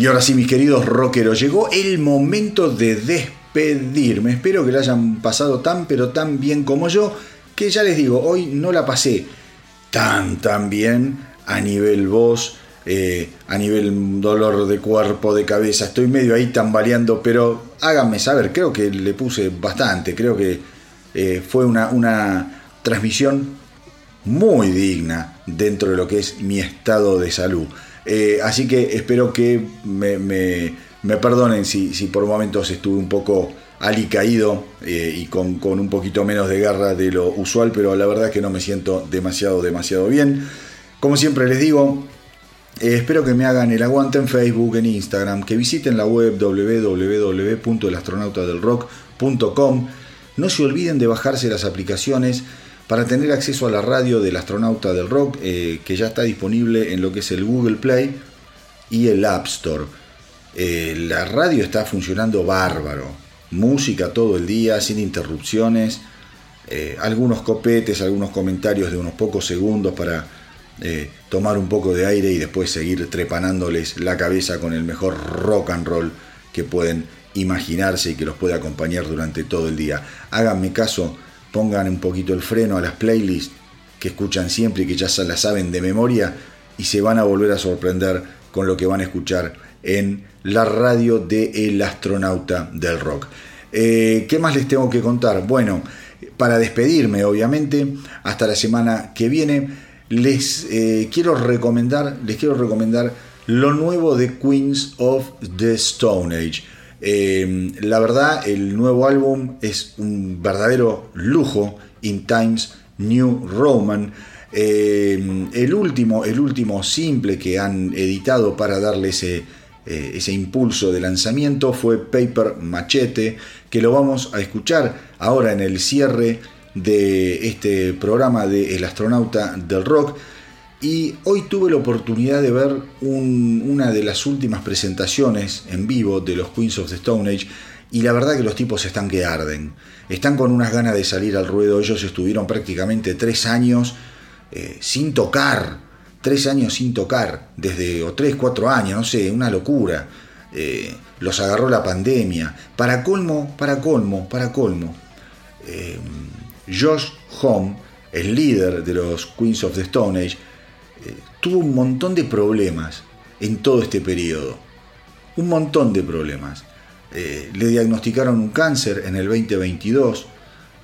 Y ahora sí, mis queridos rockeros, llegó el momento de despedirme. Espero que la hayan pasado tan pero tan bien como yo, que ya les digo, hoy no la pasé tan tan bien a nivel voz, eh, a nivel dolor de cuerpo, de cabeza. Estoy medio ahí tambaleando, pero háganme saber, creo que le puse bastante, creo que eh, fue una, una transmisión muy digna dentro de lo que es mi estado de salud. Eh, así que espero que me, perdonen si, por momentos estuve un poco alicaído eh, y con, un poquito menos de garra de lo usual, pero la verdad que no me siento demasiado, demasiado bien. Como siempre les digo, eh, espero que me hagan el aguante en Facebook, en Instagram, que visiten la web www.elastronautadelrock.com. No se olviden de bajarse las aplicaciones para tener acceso a la radio del astronauta del rock, eh, que ya está disponible en lo que es el Google Play y el App Store. Eh, la radio está funcionando bárbaro. Música todo el día, sin interrupciones. Eh, algunos copetes, algunos comentarios de unos pocos segundos para tomar un poco de aire y después seguir trepanándoles la cabeza con el mejor rock and roll que pueden imaginarse y que los puede acompañar durante todo el día. Háganme caso pongan un poquito el freno a las playlists que escuchan siempre y que ya las saben de memoria y se van a volver a sorprender con lo que van a escuchar en la radio de El Astronauta del Rock. Eh, ¿Qué más les tengo que contar? Bueno, para despedirme obviamente, hasta la semana que viene, les eh, quiero recomendar, les quiero recomendar lo nuevo de Queens of the Stone Age. Eh, la verdad, el nuevo álbum es un verdadero lujo, In Times New Roman. Eh, el, último, el último simple que han editado para darle ese, eh, ese impulso de lanzamiento fue Paper Machete, que lo vamos a escuchar ahora en el cierre de este programa de El astronauta del rock. Y hoy tuve la oportunidad de ver una de las últimas presentaciones en vivo de los Queens of the Stone Age y la verdad que los tipos están que arden. Están con unas ganas de salir al ruedo. Ellos estuvieron prácticamente tres años eh, sin tocar. Tres años sin tocar. Desde, o tres, cuatro años, no sé, una locura. Eh, los agarró la pandemia. Para colmo, para colmo, para colmo. Eh, Josh Home, el líder de los Queens of the Stone Age, tuvo un montón de problemas en todo este periodo. Un montón de problemas. Eh, le diagnosticaron un cáncer en el 2022.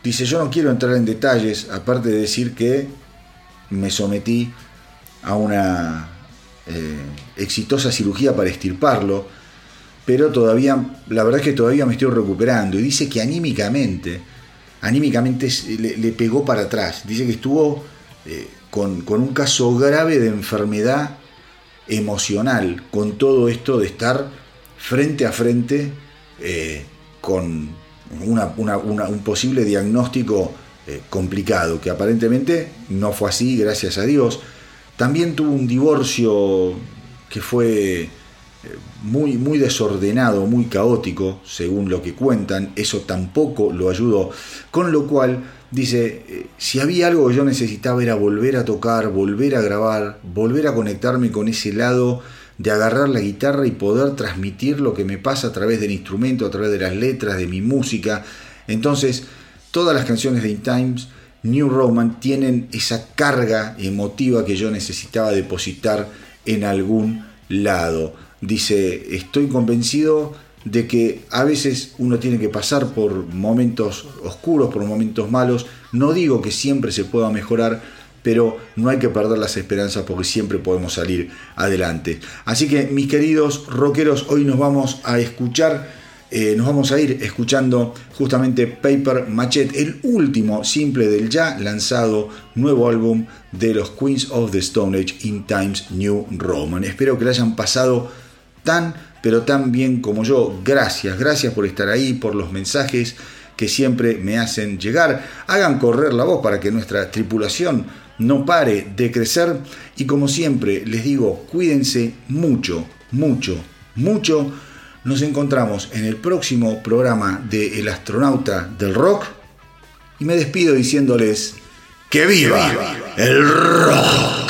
Dice, yo no quiero entrar en detalles, aparte de decir que me sometí a una eh, exitosa cirugía para estirparlo, pero todavía, la verdad es que todavía me estoy recuperando. Y dice que anímicamente, anímicamente le, pegó para atrás. Dice que estuvo eh, con, un caso grave de enfermedad emocional, con todo esto de estar frente a frente eh, con un posible diagnóstico eh, complicado, que aparentemente no fue así, gracias a Dios. También tuvo un divorcio que fue eh, muy, muy desordenado, muy caótico, según lo que cuentan, eso tampoco lo ayudó, con lo cual Dice, eh, si había algo que yo necesitaba era volver a tocar, volver a grabar, volver a conectarme con ese lado de agarrar la guitarra y poder transmitir lo que me pasa a través del instrumento, a través de las letras, de mi música. Entonces, todas las canciones de In Times, New Roman, tienen esa carga emotiva que yo necesitaba depositar en algún lado. Dice, estoy convencido de que a veces uno tiene que pasar por momentos oscuros, por momentos malos. No digo que siempre se pueda mejorar, pero no hay que perder las esperanzas porque siempre podemos salir adelante. Así que mis queridos rockeros, hoy nos vamos a escuchar, eh, nos vamos a ir escuchando justamente Paper Machete, el último simple del ya lanzado nuevo álbum de los Queens of the Stone Age in Times New Roman. Espero que lo hayan pasado tan pero tan bien como yo. Gracias, gracias por estar ahí, por los mensajes que siempre me hacen llegar. Hagan correr la voz para que nuestra tripulación no pare de crecer. Y como siempre les digo, cuídense mucho, mucho, mucho. Nos encontramos en el próximo programa de El astronauta del rock. Y me despido diciéndoles que viva el rock.